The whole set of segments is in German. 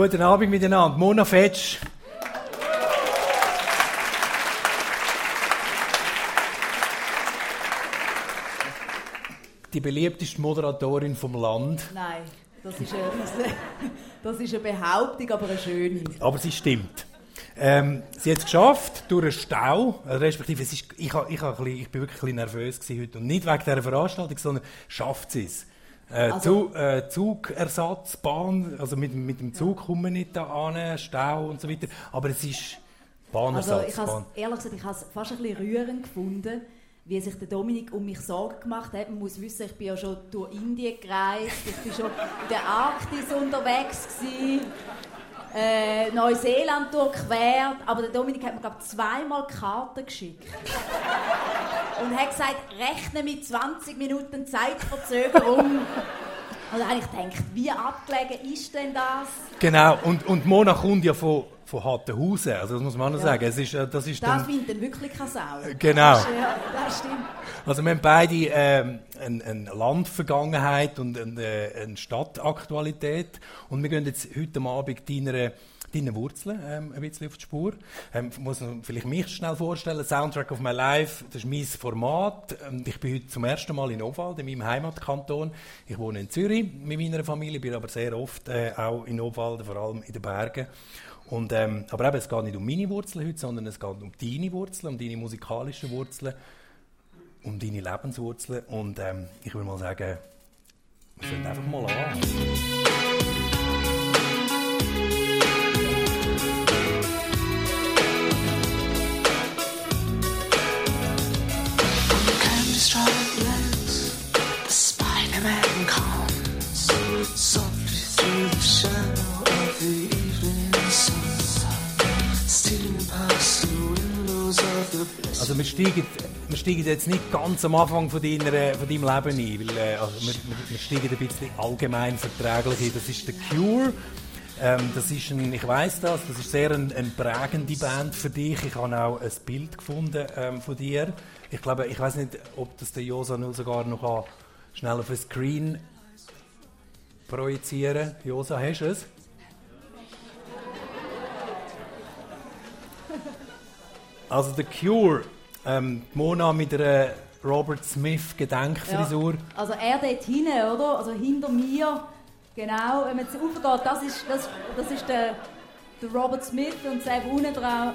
Guten Abend miteinander. Mona Fetsch. Die beliebteste Moderatorin vom Land. Nein, das ist eine, das ist eine Behauptung, aber eine schöne. Aber sie stimmt. Ähm, sie hat es geschafft, durch einen Stau, also respektive, es ist, ich, ich, ich, ich bin wirklich ein bisschen nervös heute und nicht wegen dieser Veranstaltung, sondern schafft sie es. Äh, also, äh, Zugersatz, Bahn, also mit, mit dem Zug kommen wir nicht da an, Stau und so weiter, aber es ist Bahnersatz. Also ich Bahn. ehrlich gesagt, ich habe es fast ein bisschen rührend gefunden, wie sich der Dominik um mich Sorgen gemacht hat. Man muss wissen, ich bin ja schon durch Indien gereist, ich war schon in der Arktis unterwegs gewesen äh, Neuseeland durchquert, aber der Dominik hat mir glaube zweimal Karten geschickt. und hat gesagt, rechne mit 20 Minuten Zeitverzögerung. Und eigentlich denkt, wie abgelegen ist denn das? Genau, und, und Mona kommt ja von, von Hattenhausen, also das muss man auch ja. sagen. Es ist, äh, das ist das findet dann wirklich keine Sau. Genau. Das, ja, das stimmt. Also wir haben beide ähm, eine, eine Landvergangenheit und eine, eine Stadtaktualität und wir gehen jetzt heute Abend deiner deinen Wurzeln ähm, ein bisschen auf die Spur. Ähm, muss vielleicht mich schnell vorstellen. Soundtrack of My Life, das ist mein Format. Ähm, ich bin heute zum ersten Mal in Obwald, in meinem Heimatkanton. Ich wohne in Zürich mit meiner Familie, bin aber sehr oft äh, auch in Obwald, vor allem in den Bergen. Und, ähm, aber eben, es geht nicht um meine Wurzeln heute, sondern es geht um deine Wurzeln, um deine musikalischen Wurzeln, um deine Lebenswurzeln. Und ähm, ich würde mal sagen, wir fangen einfach mal an. Also wir steigen, wir steigen jetzt nicht ganz am Anfang von, deiner, von deinem Leben ein, weil äh, also wir, wir, steigen ein bisschen allgemein verträglich ein. Das ist The Cure. Ähm, das ist ein, ich weiß das, das ist sehr eine ein prägende Band für dich. Ich habe auch ein Bild gefunden ähm, von dir. Ich glaube, ich weiß nicht, ob das der Josa nur sogar noch schnell auf ein Screen projizieren. Josa, hast du es? Also The Cure, ähm, Mona mit einer Robert Smith Gedenkfrisur. Ja. Also er dort hinten, oder? Also hinter mir, genau, wenn man jetzt raufgeht, das ist, das, das ist der, der Robert Smith und selbst unten dran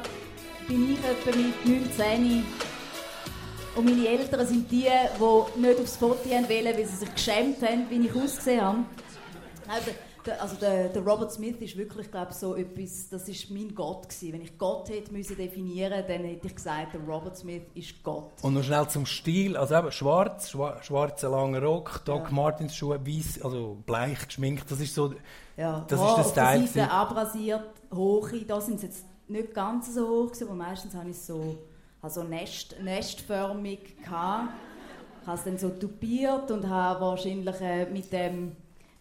bin ich etwa mit 19. Und meine Eltern sind die, die nicht aufs Foto wollen, weil sie sich geschämt haben, wie ich ausgesehen habe. Also, der, also der, der, Robert Smith ist wirklich, glaube so etwas, das ist mein Gott gewesen. Wenn ich Gott hätte müssen definieren, dann hätte ich gesagt, der Robert Smith ist Gott. Und noch schnell zum Stil, also eben schwarz, schwarzer langer Rock, Doc ja. Martens Schuhe, weiß, also bleich geschminkt, das ist so, ja. das oh, ist der Style. Seite abrasiert, hohe, da sind sie jetzt nicht ganz so hoch gewesen, aber meistens habe ich so, also Nest, nestförmig gehabt. Ich habe es dann so tupiert und habe wahrscheinlich äh, mit dem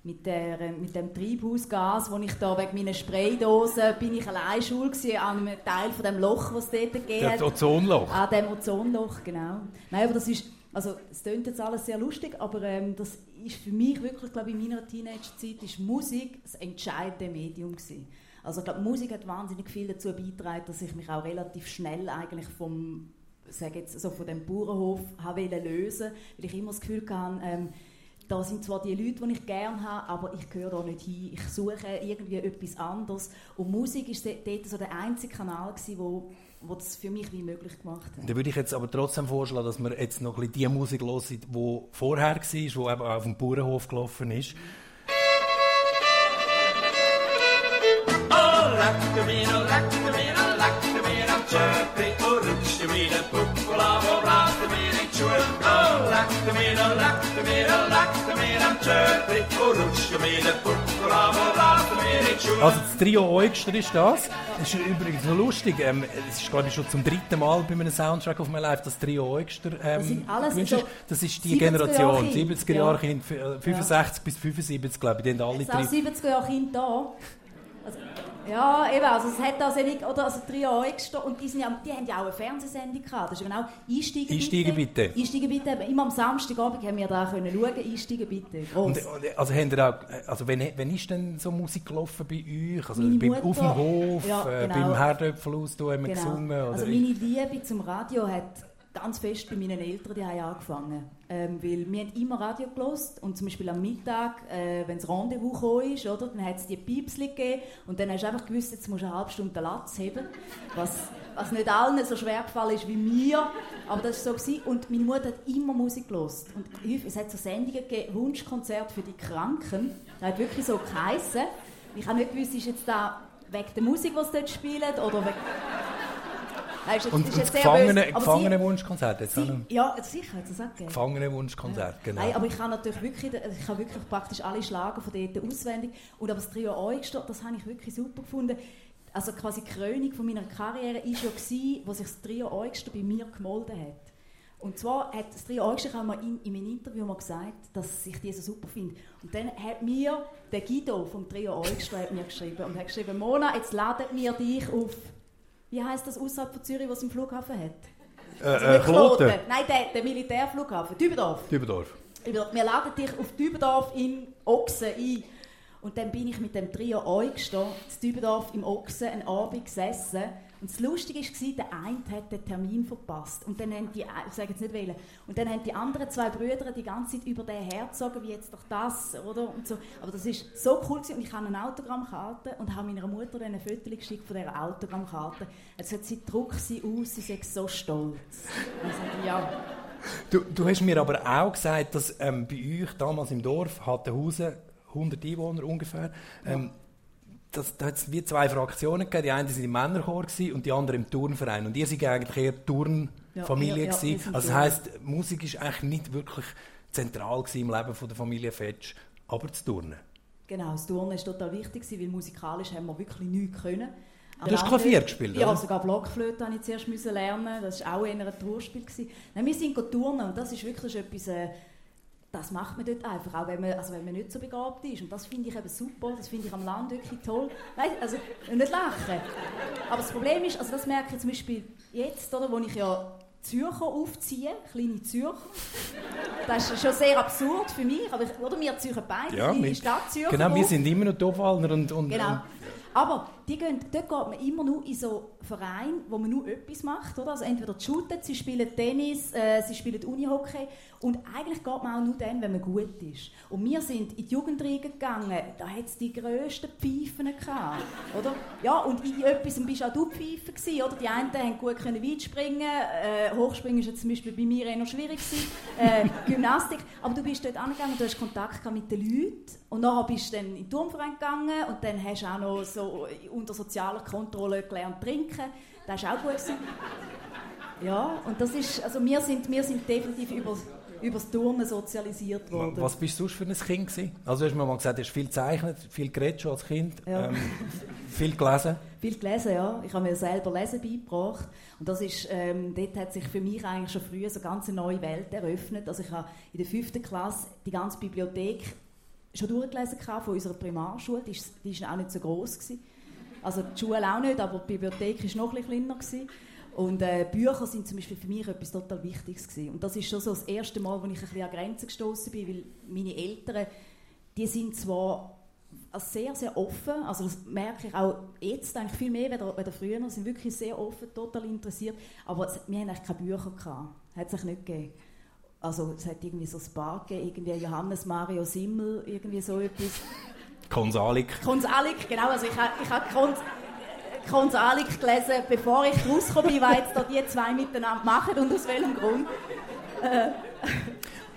mit, der, mit dem Treibhausgas, wo ich da wegen meiner Spraydose bin ich allein schuld gewesen, an einem Teil von dem Loch, was es dort gegeben hat. Das Ozonloch. An dem Ozonloch, genau. Nein, aber das ist, also es klingt jetzt alles sehr lustig, aber ähm, das ist für mich wirklich, glaube ich, in meiner Teenage-Zeit ist Musik das entscheidende Medium gewesen. Also ich glaube, Musik hat wahnsinnig viel dazu beigetragen, dass ich mich auch relativ schnell eigentlich vom, sage jetzt so von dem Bauernhof habe lösen, weil ich immer das Gefühl hatte, ähm, da sind zwar die Leute, die ich gerne habe, aber ich gehöre da nicht hin. Ich suche irgendwie etwas anderes. Und Musik war dort so der einzige Kanal, gewesen, wo, wo das für mich wie möglich gemacht hat. Da würde ich jetzt aber trotzdem vorschlagen, dass wir jetzt noch ein bisschen die Musik hören, die vorher war, die eben auf dem Bauernhof gelaufen ist. Oh, Lactamino, Lactamino, Chirpy, oh, Ruchamino, Puccolavo, Lactamino, Chirpy, oh, Lactamino, Lactamino, Lactamino, also das Trio Eugster ist das. Das ist übrigens noch lustig. Ähm, es ist glaube ich schon zum dritten Mal bei einem Soundtrack auf My Life, das Trio Eugster ähm, das, sind alles so das ist die Generation, 70er Jahre Kind, 65 ja. bis 75 glaube ich, die haben alle drei. 70er Jahre Kind da. Also, Ja, eben, also es hat also nicht, oder also drei Jahre und die, sind ja, die haben ja auch eine Fernsehsendung gehabt, das ist genau «Einsteigen, Einsteigen bitte». «Einsteigen bitte», immer am Samstagabend haben wir da können schauen, «Einsteigen bitte», und, und, also, haben auch, also wenn, wenn ist denn so Musik gelaufen bei euch? Also meine beim, Mutter, auf dem Hof, ja, äh, genau. beim Herdöpfelhaus, da haben wir genau. gesungen? Oder? Also meine Liebe zum Radio hat ganz fest bei meinen Eltern die angefangen. Ähm, weil wir haben immer Radio gelost und zum Beispiel am Mittag, äh, wenn das Rendezvous gekommen ist, oder, dann hat es die Piepsli gegeben und dann hast du einfach gewusst, jetzt musst du eine halbe Stunde Latz heben, was, was nicht allen so schwer gefallen ist wie mir, aber das war so. Gewesen. Und meine Mutter hat immer Musik gelost und es hat so Sendungen gegeben, Wunschkonzert für die Kranken, das hat wirklich so geheissen. Ich habe nicht gewusst, ist jetzt da wegen der Musik, die sie dort spielen, oder wegen Weißt, und, das Gefangene, Gefangenenwunschkonzert jetzt sie, Ja, sicher, hat es auch gegeben. Gefangenenwunschkonzert, ja. genau. Nein, aber ich habe natürlich wirklich, ich habe wirklich praktisch alle Schlager von dort auswendig. Und aber das Trio Eugster, das habe ich wirklich super gefunden. Also quasi die Krönung von meiner Karriere war ja, gewesen, wo sich das Trio Eugster bei mir gemolden hat. Und zwar hat das Trio Eugster auch mal in, in meinem Interview mal gesagt, dass ich die so super finde. Und dann hat mir der Guido vom Trio Eugster mir geschrieben und hat geschrieben, Mona, jetzt laden wir dich auf wie heißt das außerhalb von Zürich, was im Flughafen hat? Äh, also äh, Kloten. Nein, der, der Militärflughafen, Dübendorf. Dübendorf. Wir laden dich auf Dübendorf in Ochsen ein. Und dann bin ich mit dem Trio Eugster in Dübendorf im Ochsen einen Abend gesessen und das Lustige war, der eine hat den Termin verpasst. Und dann haben die, ich sage jetzt nicht wählen, und dann haben die anderen zwei Brüder die ganze Zeit über den hergezogen, wie jetzt doch das, oder? Und so. Aber das war so cool gewesen. und ich habe eine Autogrammkarte und habe meiner Mutter dann ein Foto geschickt von dieser Autogrammkarte. Jetzt hat sie druckt sie aus, sie ist so stolz. Und ja. Du, du hast mir aber auch gesagt, dass ähm, bei euch damals im Dorf Hattenhausen 100 Einwohner ungefähr. Ähm, das, da hat es wie zwei Fraktionen gegeben. Die eine waren im Männerchor und die andere im Turnverein. Und ihr seid eigentlich eher Turnfamilie. Ja, ja, ja, also das heisst, Musik war eigentlich nicht wirklich zentral im Leben von der Familie Fetsch, aber das Turnen. Genau, das Turnen war total wichtig, weil musikalisch haben wir wirklich nichts können. Du hast Klavier gespielt, Ja, sogar Blockflöte musste ich zuerst lernen. Das war auch eher ein Tourspiel. Nein, wir sind turnen und das ist wirklich etwas... Äh, das macht man dort einfach, auch wenn man, also wenn man nicht so begabt ist. Und das finde ich eben super, das finde ich am Land wirklich toll. Weißt, also nicht lachen. Aber das Problem ist, also das merke ich zum Beispiel jetzt, oder, wo ich ja Zürcher aufziehe, kleine Zürcher. Das ist schon sehr absurd für mich, aber ich, oder wir Zürcher beide, ja, die Stadt Zürcher. Genau, wir sind immer noch Topfallner und, und, genau. Und, aber die gehen, dort geht man immer nur in so Vereine, wo man nur etwas macht. Oder? Also entweder shooten, sie spielen Tennis, äh, sie spielen Unihockey. Und eigentlich geht man auch nur dann, wenn man gut ist. Und wir sind in die Jugendriege gegangen, da hat es die grössten Pfeifen gehabt. Oder? Ja, und in etwas bist auch du Pfeife gewesen, oder? Die einen haben gut können weit springen, äh, Hochspringen war zum Beispiel bei mir eher noch schwierig gewesen, äh, Gymnastik. Aber du bist dort angegangen, du hast Kontakt mit den Leuten und nachher bist du dann in den Turmverein gegangen und dann hast du auch noch so unter sozialer Kontrolle gelernt trinken. Das war auch gut. Gewesen. Ja, und das ist, also wir sind, wir sind definitiv über, über das Turnen sozialisiert worden. Was bist du für ein Kind gewesen? Also du hast mir mal gesagt, du hast viel gezeichnet, viel geredet schon als Kind, ja. ähm, viel gelesen. Viel gelesen, ja. Ich habe mir selber Lesen beigebracht und das ist, ähm, dort hat sich für mich eigentlich schon früh so eine ganz neue Welt eröffnet. Also ich habe in der fünften Klasse die ganze Bibliothek schon durchgelesen von unserer Primarschule, die ist, die ist auch nicht so groß gewesen. Also die Schule auch nicht, aber die Bibliothek war noch ein kleiner. Gewesen. Und äh, Bücher sind zum Beispiel für mich etwas total Wichtiges gewesen. Und das ist schon so das erste Mal, wo ich ein bisschen an Grenzen gestoßen bin, weil meine Eltern, die sind zwar sehr, sehr offen, also das merke ich auch jetzt eigentlich viel mehr als früher, sind wirklich sehr offen, total interessiert, aber wir haben eigentlich keine Bücher gehabt, hat sich nicht gegeben. Also es hat irgendwie so ein paar gegeben, irgendwie Johannes Mario Simmel, irgendwie so etwas. Konsalik. Konsalik, genau. Also ich habe ich ha Kons Konsalik gelesen, bevor ich rausgekommen bin, was jetzt da die zwei miteinander machen und aus welchem Grund. Äh.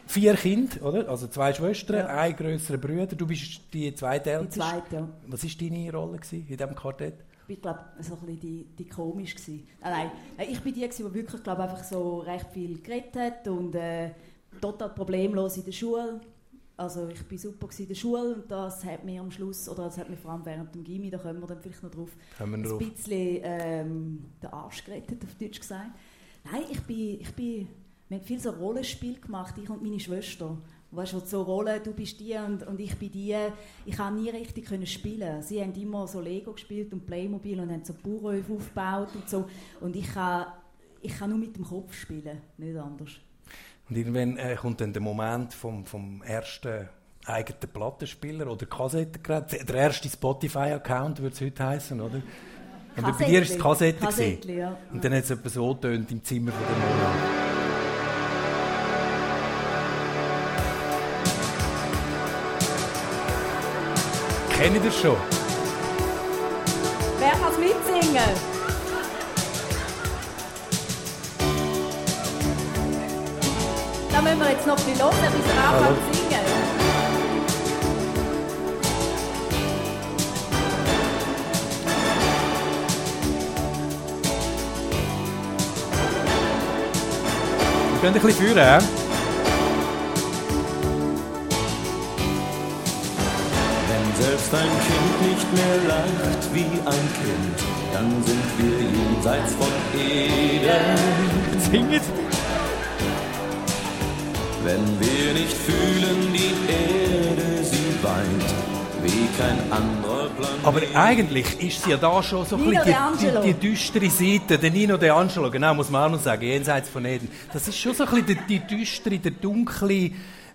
Vier Kinder, oder? Also zwei Schwestern, ja. ein größerer Bruder. Du bist die zweite Älteste. Die zweite, ja. Was war deine Rolle in diesem Quartett? Ich glaube, so ein bisschen die, die komisch gewesen. Nein, nein, ich bin die, die wirklich, glaube einfach so recht viel geredet hat und äh, total problemlos in der Schule also ich war super in der Schule und das hat mir am Schluss, oder das hat mir vor allem während dem Gimmi, da kommen wir dann vielleicht noch drauf, ein drauf. bisschen ähm, den Arsch gerettet, auf Deutsch gesagt. Nein, ich bin, ich bin, wir haben viel so Rollenspiel gemacht, ich und meine Schwester. Weißt du, so Rollen, du bist die und, und ich bin die. Ich kann nie richtig können spielen. Sie haben immer so Lego gespielt und Playmobil und haben so Bauernhöfe aufgebaut und so. Und ich kann, ich kann nur mit dem Kopf spielen, nicht anders. Und irgendwann äh, kommt dann der Moment vom, vom ersten eigenen Plattenspieler oder Kassettengerät, der erste Spotify-Account würde es heute heißen, oder? Und bei dir war es Kassette. Kassette ja. Und dann hat es etwa so tönt im Zimmer von der Mona. Kennt ihr das schon? Wer kann es mitsingen? Da müssen wir jetzt noch ein bisschen hören, bis er anfängt zu singen. Wir können ein bisschen führen. Wenn selbst ein Kind nicht mehr lacht wie ein Kind, dann sind wir jenseits von Eden. Singet! Wenn wir nicht fühlen, die Erde, sie weint, wie kein anderer Planet. Aber eigentlich ist sie ja da schon so ein bisschen die, die, die, düstere Seite. Der Nino De Angelo, genau, muss man auch noch sagen, jenseits von Eden. Das ist schon so ein bisschen die, die düstere, der dunkle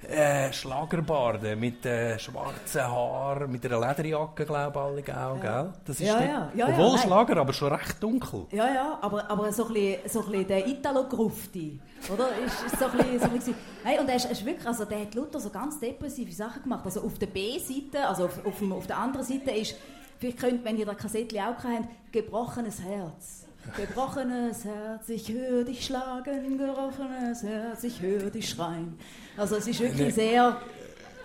äh, Schlagerbarde mit äh, schwarzen Haaren, mit einer Lederjacke, glaube ich, alle, auch, gell? Das ist ja, ja, ja, obwohl ja, Schlager, aber schon recht dunkel. Ja, ja, aber, aber so ein bisschen, so ein bisschen der Italo-Grufti, oder? Ist, ist so ein bisschen, so ein bisschen hey, und er ist, ist, wirklich, also der hat Luther so ganz depressive Sachen gemacht. Also auf der B-Seite, also auf, auf, auf, der anderen Seite ist, vielleicht könnt, wenn ihr das Kassettchen auch habt, gebrochenes Herz. Gebrochenes Herz, ich höre dich schlagen, gebrochenes Herz, ich höre dich schreien. Also es ist wirklich sehr...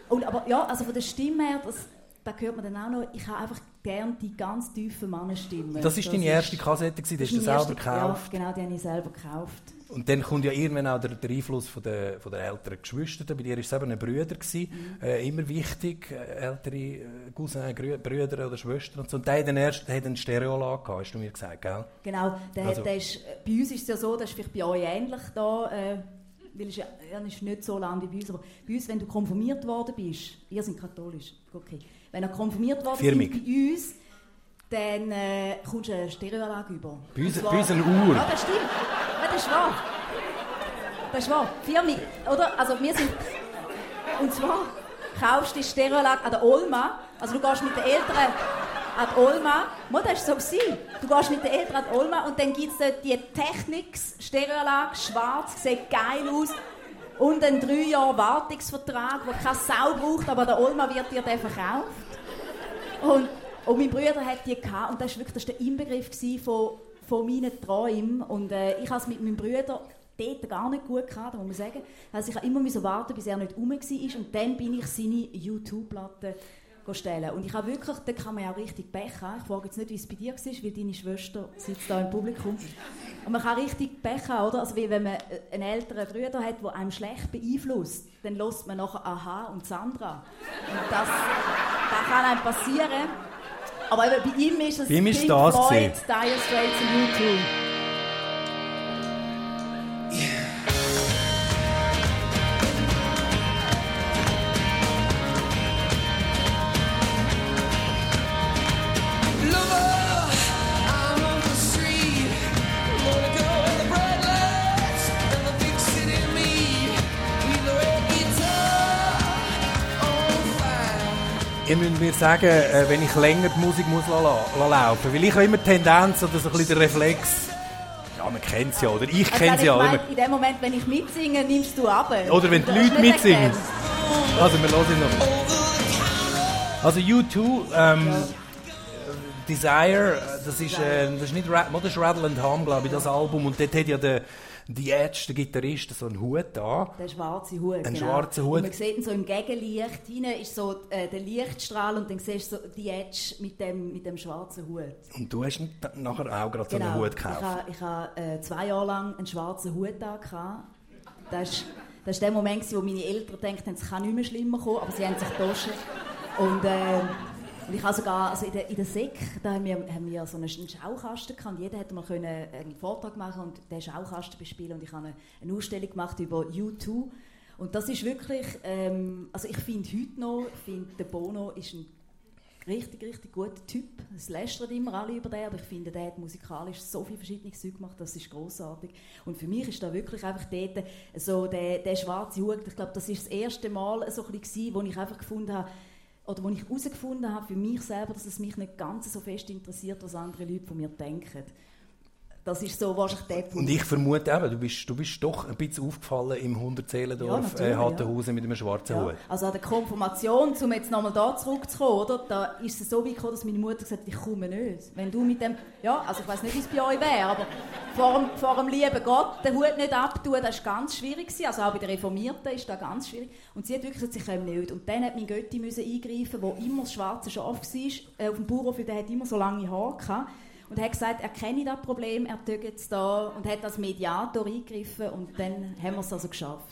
Und, aber ja, also von der Stimme her, das, da hört man dann auch noch, ich habe einfach gerne die ganz tiefen Mannenstimmen. Das ist deine erste Kassette, die hast du selber gekauft? Ja, genau, die habe ich selber gekauft. Und dann kommt ja irgendwann auch der, der Einfluss von der, von der älteren Geschwister. Bei dir war es eben ein Brüder. Mhm. Äh, immer wichtig, äh, ältere äh, Cousins, Brüder oder Schwestern. Und, so. und der hat dann erst hat eine Stereoanlage gehabt, hast du mir gesagt, gell? Genau, der, also. der ist, bei uns ist es ja so, das ist vielleicht bei euch ähnlich da, äh, weil es er ist nicht so lange wie bei uns, aber bei uns, wenn du konfirmiert worden bist, ihr seid katholisch, okay, wenn er konfirmiert worden Firmig. bist bei uns, dann äh, kommst du eine Stereoanlage über. Bei uns, bei uns eine Uhr. Ja, das stimmt. Ja, das ist wahr. Das ist wahr. Firmi, oder? Also wir sind... Und zwar kaufst du die Stereoanlage an der Olma. Also du gehst mit den Eltern an die Olma. Mo, das war so. Du gehst mit den Eltern an die Olma und dann gibt es dort die Technics-Stereoanlage, schwarz, sieht geil aus. Und einen drei Jahre Wartungsvertrag, der keine Sau braucht, aber der Olma wird dir der verkauft. Und und mein Bruder hat die gehabt, und das war wirklich der Inbegriff von, von meinen Träumen. Und äh, ich habe es mit meinem Bruder dort gar nicht gut gehabt, muss man sagen. Also ich musste immer warten, bis er nicht rum war. Und dann bin ich seine YouTube-Platte stellen. Und ich habe wirklich, da kann man ja auch richtig Pech haben. Ich frage jetzt nicht, wie es bei dir war, weil deine Schwester sitzt da im Publikum. Und man kann richtig Pech haben, oder? Also wie wenn man einen älteren Bruder hat, der einem schlecht beeinflusst, dann lässt man nachher Aha und Sandra. Und das, das kann einem passieren. Aber bei ihm ist es bei ihm ist Pink das Floyd, Dire Straits und U2. Ihr müsst mir sagen, äh, wenn ich länger die Musik muss la, la, laufen Weil ich habe immer die Tendenz oder so ein bisschen den Reflex. Ja, man kennt es ja, oder? Ich kenne es ja. Mein, in dem Moment, wenn ich mitsinge, nimmst du ab. Oder wenn die Leute mitsingen. Also, wir hören noch. Also, U2, ähm. Desire, das ist, äh, das ist nicht das ist Rattle and Hum, glaube ich, das Album. Und dort hat ja der die Edge, der Gitarrist, so einen Hut an. Der schwarze Hut, Ein genau. schwarzer Hut. Und man sieht ihn so im Gegenlicht, hinten ist so äh, der Lichtstrahl und dann siehst du so die Edge mit dem, mit dem schwarzen Hut. Und du hast nachher auch gerade genau. so einen genau. Hut gekauft? ich habe hab, äh, zwei Jahre lang einen schwarzen Hut an. Das ist, das ist der Moment, wo meine Eltern denken, es kann nicht mehr schlimmer kommen, aber sie haben sich getauscht. Und äh, und ich habe sogar, also in der, in der SEC, da haben wir, haben wir so einen Schaukasten gehabt, jeder hätte mal können einen Vortrag machen und den Schaukasten bespielen und ich habe eine, eine Ausstellung gemacht über U2 Und das ist wirklich, ähm, also ich finde heute noch, finde, der Bono ist ein richtig, richtig guter Typ. Es lästert immer alle über den, aber ich finde, der hat musikalisch so viele verschiedene Zeug gemacht, das ist großartig. Und für mich ist da wirklich einfach dort so der, der schwarze Hut, ich glaube, das ist das erste Mal so ein bisschen, wo ich einfach gefunden habe, oder wo ich herausgefunden habe für mich selber, dass es mich nicht ganz so fest interessiert, was andere Leute von mir denken. Das ist so wahrscheinlich der Punkt. Und ich vermute eben, du bist, du bist doch ein bisschen aufgefallen im Hundertseelendorf Ja, äh, natürlich, Hattenhausen mit einem schwarzen Ja, Hut. also an der Konfirmation, um jetzt nochmal da zurückzukommen, oder, da ist es so weit gekommen, dass meine Mutter gesagt hat, ich komme nicht. Wenn du mit dem, ja, also ich weiß nicht, wie es bei euch wäre, aber vor dem, vor dem lieben Gott den Hut nicht abtun, das war ganz schwierig. Gewesen. Also auch bei den Reformierten ist das ganz schwierig. Und sie hat wirklich gesagt, sie komme nicht. Und dann hat mein Götti müssen eingreifen, der immer das schwarze Schaf war, äh, auf dem Bauernhof, der hat immer so lange Haare gehabt. Und hat gesagt, er kenne das Problem, er tut jetzt da und hat als Mediator eingegriffen und dann haben wir es also geschafft.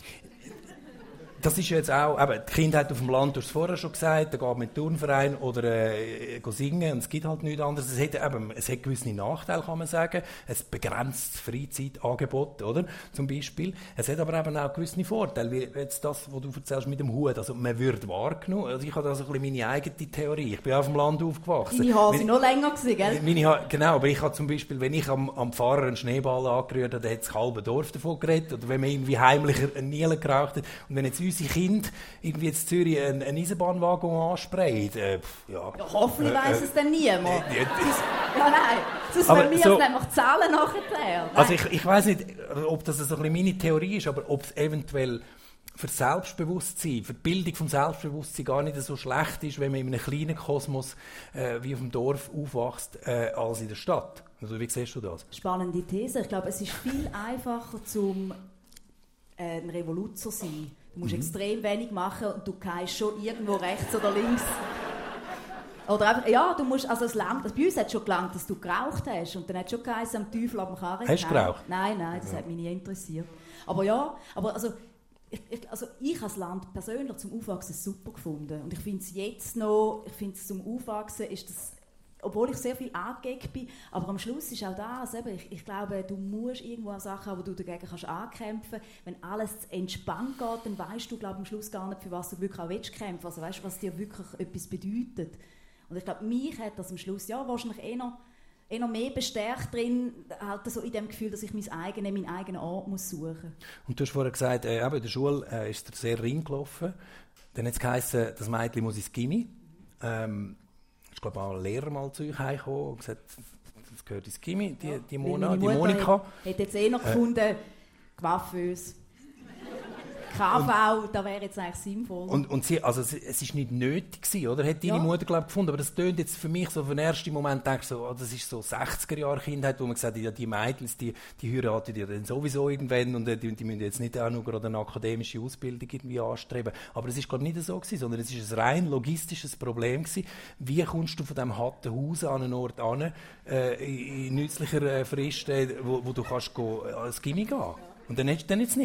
Das ist jetzt auch, eben, die Kindheit auf dem Land, du hast es vorher schon gesagt, da geht man in den Turnverein oder äh, singen und es gibt halt nichts anderes. Es hat, eben, es hat gewisse Nachteile, kann man sagen. Es begrenzt das Freizeitangebot, oder? Zum Beispiel. Es hat aber eben auch gewisse Vorteile, wie jetzt das, was du erzählst mit dem Hut. Also man wird wahrgenommen. Also ich habe da so ein bisschen meine eigene Theorie. Ich bin auf dem Land aufgewachsen. Deine Haare sind noch länger gewesen, gell? meine ha genau, aber ich habe zum Beispiel, wenn ich am, am Fahrer einen Schneeball angerührt habe, dann hat das halbe Dorf davon geredet. Oder wenn man irgendwie heimlich einen Nielen geraucht hat. Und wenn jetzt unsere Kinder irgendwie in Zürich einen, einen Eisenbahnwagen ansprayen, äh, ja. Ja, hoffentlich Äh, weiss äh, es dann niemand. äh, äh, ja, nein. Sonst Aber wir so- nämlich zahlen nachher. Also ich, ich weiß nicht, ob das so ein bisschen meine Theorie ist, aber ob es eventuell für Selbstbewusstsein, für die Bildung vom Selbstbewusstsein gar nicht so schlecht ist, wenn man in einem kleinen Kosmos äh, wie auf dem Dorf aufwächst, äh, als in der Stadt. Also wie siehst du das? Spannende These. Ich glaube, es ist viel einfacher, zum äh, ein Revoluzer zu sein. Du musst extrem wenig machen und du gehst schon irgendwo rechts oder links. Oder einfach, ja, du musst, also es langt, also bei uns hat es schon gelangt, dass du geraucht hast und dann hat es schon geheißen, am Teufel am Karren. Hast du Nein, geraucht? Nein, nein, das hat mich nie interessiert. Aber ja, aber also ich, ich, also ich als Land persönlich zum Aufwachsen super gefunden und ich finde es jetzt noch, ich finde es zum Aufwachsen ist das obwohl ich sehr viel angeeckt bin, aber am Schluss ist auch das, eben, ich, ich glaube, du musst irgendwo an Sachen haben, wo du dagegen kannst ankämpfen. Wenn alles zu entspannt geht, dann weißt du, glaube am Schluss gar nicht, für was du wirklich auch willst kämpfen. Also weißt du, was dir wirklich etwas bedeutet. Und ich glaube, mich hat das am Schluss ja wahrscheinlich eher noch, eher noch mehr bestärkt drin, halt so in dem Gefühl, dass ich mein eigene, meinen eigenen Ort muss suchen. Und du hast vorher gesagt, äh, eben in der Schule äh, ist er sehr ring gelaufen. Dann hat es geheißen, das Mädchen muss ins Gimmi. Ähm, ich glaube auch ein Lehrer mal zu euch heimgekommen und gesagt, das gehört ins Gimmi, die, die, Mona, die Monika. Hat, jetzt eher noch gefunden, Coiffeuse. KV, da wäre jetzt eigentlich sinnvoll. Und, und sie, also es, es ist nicht nötig gewesen, oder? Hat deine Ja. Mutter, glaube gefunden. Aber das tönt jetzt für mich so auf den ersten Moment, denke ich so, oh, das ist so 60er-Jahre-Kindheit, wo man gesagt hat, ja, die Mädels, die, die heiraten ja dann sowieso irgendwann und äh, die, die müssen jetzt nicht auch noch gerade eine akademische Ausbildung irgendwie anstreben. Aber es ist glaube nicht so gewesen, sondern es ist ein rein logistisches Problem gewesen. Wie kommst du von diesem Hattenhaus an einen Ort an, äh, in, nützlicher äh, Frist, äh, wo, wo du kannst go, äh, ans Gimmi gehen? Und dann ist dann ist es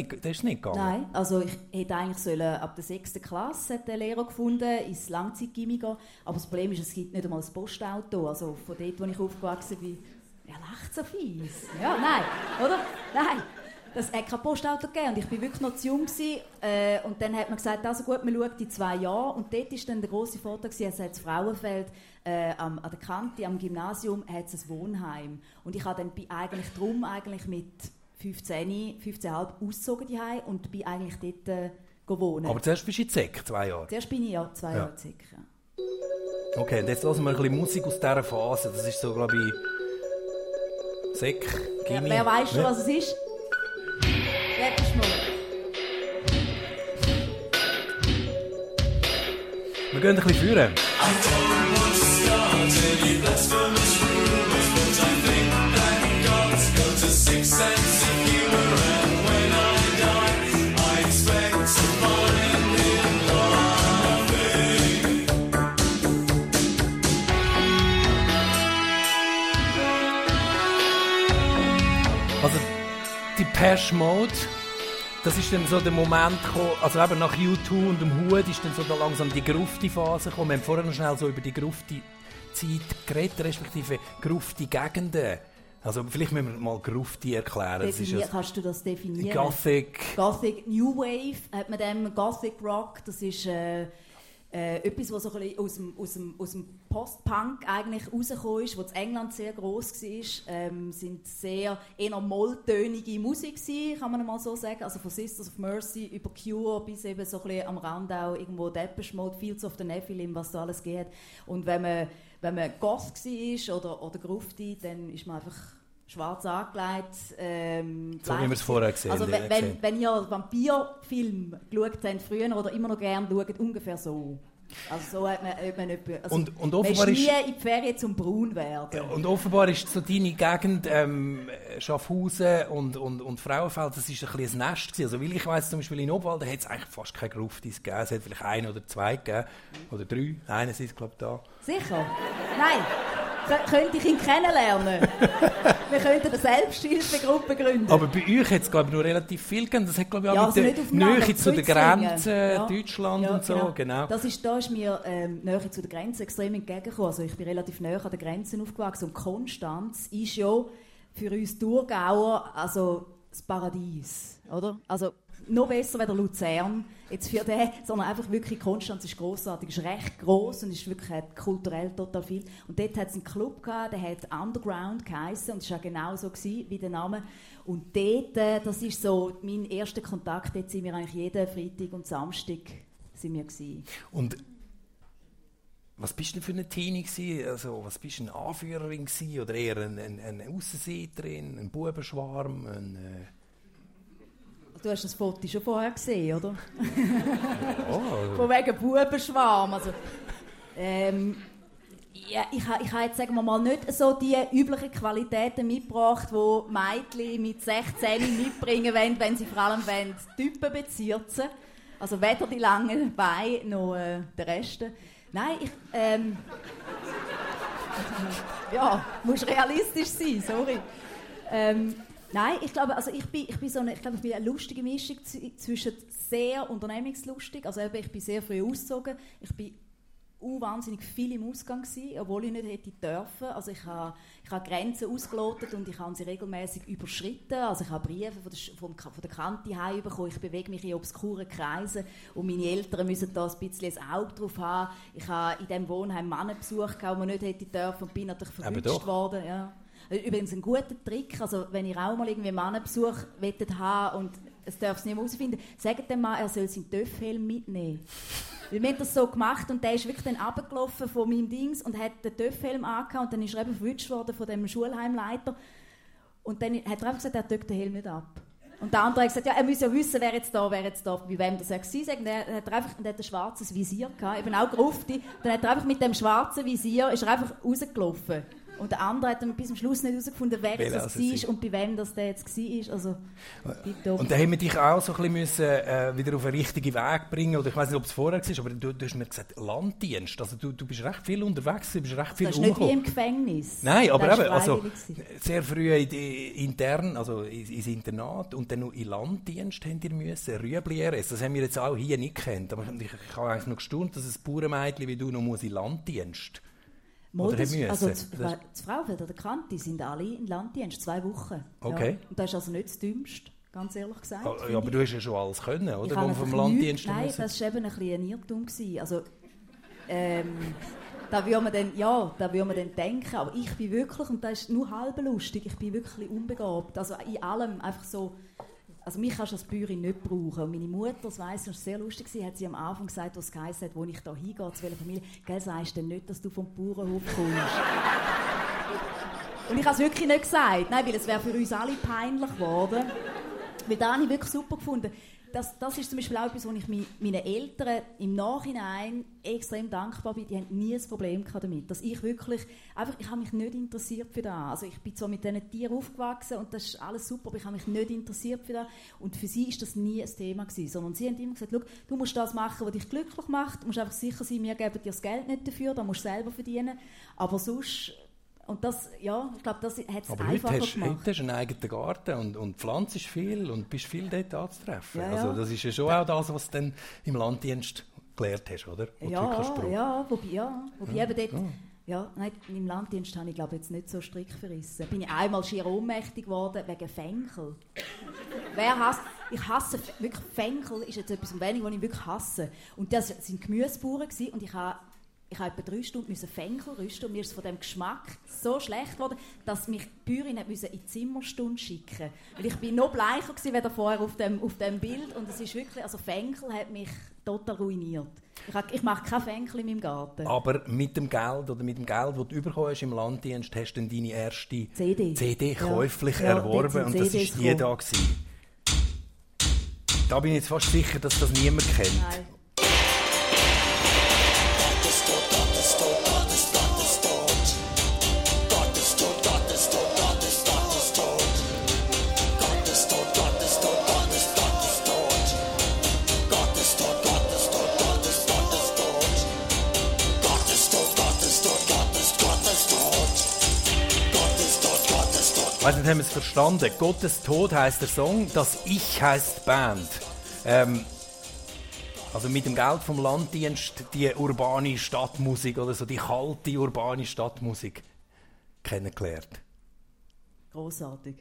nicht gegangen. Nein, also ich hätte eigentlich sollen, ab der 6. Klasse der Lehrer gefunden, ins Langzeitgymnasium gehen. Aber das Problem ist, es gibt nicht einmal ein Postauto. Also von dort, wo ich aufgewachsen bin, er lacht so fies. Ja, nein, oder? Nein. Das hat kein Postauto gegeben und ich bin wirklich noch zu jung gewesen. Äh, und dann hat man gesagt, also gut, man schaut die zwei Jahre und dort ist dann der große Vorteil es hat das Frauenfeld äh, am, an der Kante am Gymnasium hat es ein Wohnheim und ich habe dann eigentlich drum eigentlich mit 15, 15,5 ausgezogen daheim und bin eigentlich dort äh, wohnen. Aber zuerst bist du in Zek, zwei Jahre. Zuerst bin ich ja zwei Ja. Jahre zurück. Ja. Okay, und jetzt hören wir ein bisschen Musik aus dieser Phase. Das ist so, glaube ich, Wer, Gimmi. wer weiß schon, Ja. was es ist? Wer ist mal? Wir gehen ein bisschen führen. Also, die Pesh Mode, das ist dann so der Moment gekommen, also eben nach U2 und dem Hut ist dann so da langsam die Grufti-Phase gekommen. Wir haben vorher noch schnell so über die Grufti-Zeit geredet, respektive Grufti-Gegenden. Also vielleicht müssen wir mal Grufti erklären. Definier, kannst du das definieren? Gothic. Gothic New Wave hat man dem Gothic Rock. Das ist äh, äh, etwas, was so ein aus dem, aus dem, aus dem Post-Punk eigentlich rausgekommen ist, wo in England sehr groß war. Ähm, sind sehr eher molltönige Musik gewesen, kann man mal so sagen. Also von Sisters of Mercy über Cure bis eben so ein bisschen am Rand auch irgendwo Depeche Mode, Fields of the Nephilim, was da alles geht. Und wenn man wenn man Goth war oder, oder Grufti, dann ist man einfach schwarz angelegt. Ähm, so wie wir es vorher gesehen. Also wenn, wenn, wenn ihr Vampirfilm geschaut habt, früher oder immer noch gerne schaut, ungefähr so. Also so hat man, hat man etwa, also und, und offenbar ist nie in die Ferien zum Braun werden. Ja, und offenbar ist so deine Gegend ähm, Schaffhausen und, und, und Frauenfeld, das ist ein bisschen ein Nest gewesen. Also weil ich weiss, zum Beispiel in Obwalden hat es eigentlich fast keine Gruftis gegeben. Es hat vielleicht ein oder zwei gegeben. Oder drei. Einer ist, glaube ich, da. Sicher? Nein. könnte ich ihn kennenlernen. Wir könnten eine Selbsthilfegruppe gründen. Aber bei euch hat es glaube ich nur relativ viel gegeben. Das hat glaube ich auch ja, also mit der Nähe zu den Grenzen ja. Deutschland ja, und so. Genau. genau. Das ist, da ist mir ähm, Nähe zu den Grenzen extrem entgegengekommen. Also ich bin relativ näher an den Grenzen aufgewachsen und Konstanz ist ja für uns Thurgauer also das Paradies, oder? Also noch besser als Luzern jetzt für den, sondern einfach wirklich Konstanz ist großartig, ist recht groß und ist wirklich kulturell total viel. Und dort hat es einen Club gehabt, der hat Underground geheißen und es war genau so gewesen, wie der Name. Und dort, äh, das ist so mein erster Kontakt. Dort sind wir eigentlich jeden Freitag und Samstag sind wir gewesen. Und was bist du denn für eine Teenie Also, was bist du eine Anführerin gewesen? oder eher eine, eine, eine Aussenseiterin, ein Bubenschwarm, ein, äh Du hast das Foto schon vorher gesehen, oder? Oh. Von wegen Bubenschwarm. Also, ähm, ja, ich, ich habe jetzt sagen wir mal nicht so die üblichen Qualitäten mitgebracht, die Mädchen mit 16 mitbringen wollen, wenn sie vor allem wollen, Typen bezirzen. Also weder die langen Beine noch äh, der Rest. Nein, ich... Ähm, ja, muss realistisch sein, sorry. Ähm, Nein, ich glaube, also ich bin, ich bin so eine, ich glaube, ich bin eine lustige Mischung zwischen sehr unternehmungslustig, also eben, ich bin sehr früh ausgezogen, ich bin wahnsinnig viel im Ausgang gewesen, obwohl ich nicht hätte dürfen. Also ich habe, ich habe Grenzen ausgelotet und ich habe sie regelmäßig überschritten. Also ich habe Briefe von der, von, von der Kante heimbekommen. Ich bewege mich in obskuren Kreisen und meine Eltern müssen da ein bisschen ein Auge drauf haben. Ich habe in diesem Wohnheim Männer besucht, die man nicht hätte dürfen und bin natürlich verwünscht worden. Ja. Übrigens ein guter Trick, also wenn ihr auch mal irgendwie Mannenbesuch haben und es darf es nicht mehr herausfinden, sagt dem Mann, er soll seinen Töpfhelm mitnehmen. Weil wir haben das so gemacht und der ist wirklich dann runtergelaufen von meinem Dings und hat den Töpfhelm angehabt und dann ist er eben worden von dem Schulheimleiter und dann hat er einfach gesagt, er tut den Helm nicht ab. Und der andere hat gesagt, ja, er muss ja wissen, wer jetzt da, wer jetzt da, bei wem das er war. Und er hat einfach er hat ein schwarzes Visier gehabt, eben auch Grufti. Dann hat er einfach mit dem schwarzen Visier, ist er einfach rausgelaufen. Und der andere hat dann bis zum Schluss nicht herausgefunden, wer das war und bei wem das der jetzt war. Also, und da haben wir dich auch so ein bisschen müssen, äh, wieder auf einen richtigen Weg bringen. Oder ich weiß nicht, ob es vorher war, aber du, du hast mir gesagt, Landdienst. Also du, du bist recht viel unterwegs, du bist recht viel Das ist nicht wie im Gefängnis. Nein, aber eben, also, sehr früh in die, intern, also ins Internat und dann noch in Landdienst haben wir müssen, Rüebli Das haben wir jetzt auch hier nicht kennt. Aber ich, ich habe eigentlich noch gestaunt, dass ein Bauernmädchen wie du noch muss in Landdienst Modus, also das, das Frauenfeld oder Kanti sind alle in Landdienst, zwei Wochen. Okay. Ja. Und das ist also nicht das Dümmste, ganz ehrlich gesagt. Oh, ja, aber du hast ja schon alles können, oder? Ich vom Landdienst Nein, müssen. das war eben ein, ein Irrtum. Gewesen. Also, ähm, da würde man dann, ja, da würde man dann denken, aber ich bin wirklich, und das ist nur halb lustig, ich bin wirklich unbegabt. Also in allem einfach so also mich kannst du als Bäuerin nicht brauchen. Und meine Mutter, das weiss, das war sehr lustig, hat sie am Anfang gesagt, was geheißen hat, wo ich da hingehe, zu welcher Familie, gell, sagst du denn nicht, dass du vom Bauernhof kommst? Und ich habe es wirklich nicht gesagt, nein, weil es wäre für uns alle peinlich geworden. Weil da habe ich wirklich super gefunden das, das ist zum Beispiel auch etwas, wo ich meinen Eltern im Nachhinein extrem dankbar bin. Die haben nie ein Problem damit. Dass ich wirklich, einfach, ich habe mich nicht interessiert für das. Also ich bin zwar mit diesen Tieren aufgewachsen und das ist alles super, aber ich habe mich nicht interessiert für das. Und für sie ist das nie ein Thema gewesen. Sondern sie haben immer gesagt, du musst das machen, was dich glücklich macht. Du musst einfach sicher sein, wir geben dir das Geld nicht dafür, da musst du selber verdienen. Aber sonst und das, ja, ich glaube, das hat es einfacher hast, gemacht. heute hast du einen eigenen Garten und, und pflanzt viel und bist viel dort anzutreffen. Ja, ja. Also das ist ja schon auch das, was du dann im Landdienst gelernt hast, oder? Wo ja, ja, wobei, ja, wobei ja. eben dort, Ja, nein, im Landdienst habe ich glaube jetzt nicht so strikt verrissen. Bin ich einmal schier ohnmächtig geworden wegen Fenkel. Wer hasst? Ich hasse wirklich Fenkel ist jetzt etwas wenig, was ich wirklich hasse. Und das sind Gemüsebauern und ich habe ich habe etwa drei Stunden Fenkel rüsten und mir ist von dem Geschmack so schlecht geworden, dass mich die Bäuerin in die Zimmerstunde schicken Weil ich bin noch bleicher gewesen, als vorher auf dem, auf dem Bild und es ist wirklich, also Fenkel hat mich total ruiniert. Ich, habe, ich mache keine Fenkel in meinem Garten. Aber mit dem Geld oder mit dem Geld, das du bekommen hast im Landdienst, hast du dann deine erste CD, CD käuflich ja. erworben ja, und das war die da. Gewesen. Da bin ich jetzt fast sicher, dass das niemand kennt. Nein. Weißt du, haben wir es verstanden. Gottes Tod heißt der Song, das Ich heißt Band. Ähm, also mit dem Geld vom Landdienst die urbane Stadtmusik oder so die kalte urbane Stadtmusik kennengelernt. Großartig.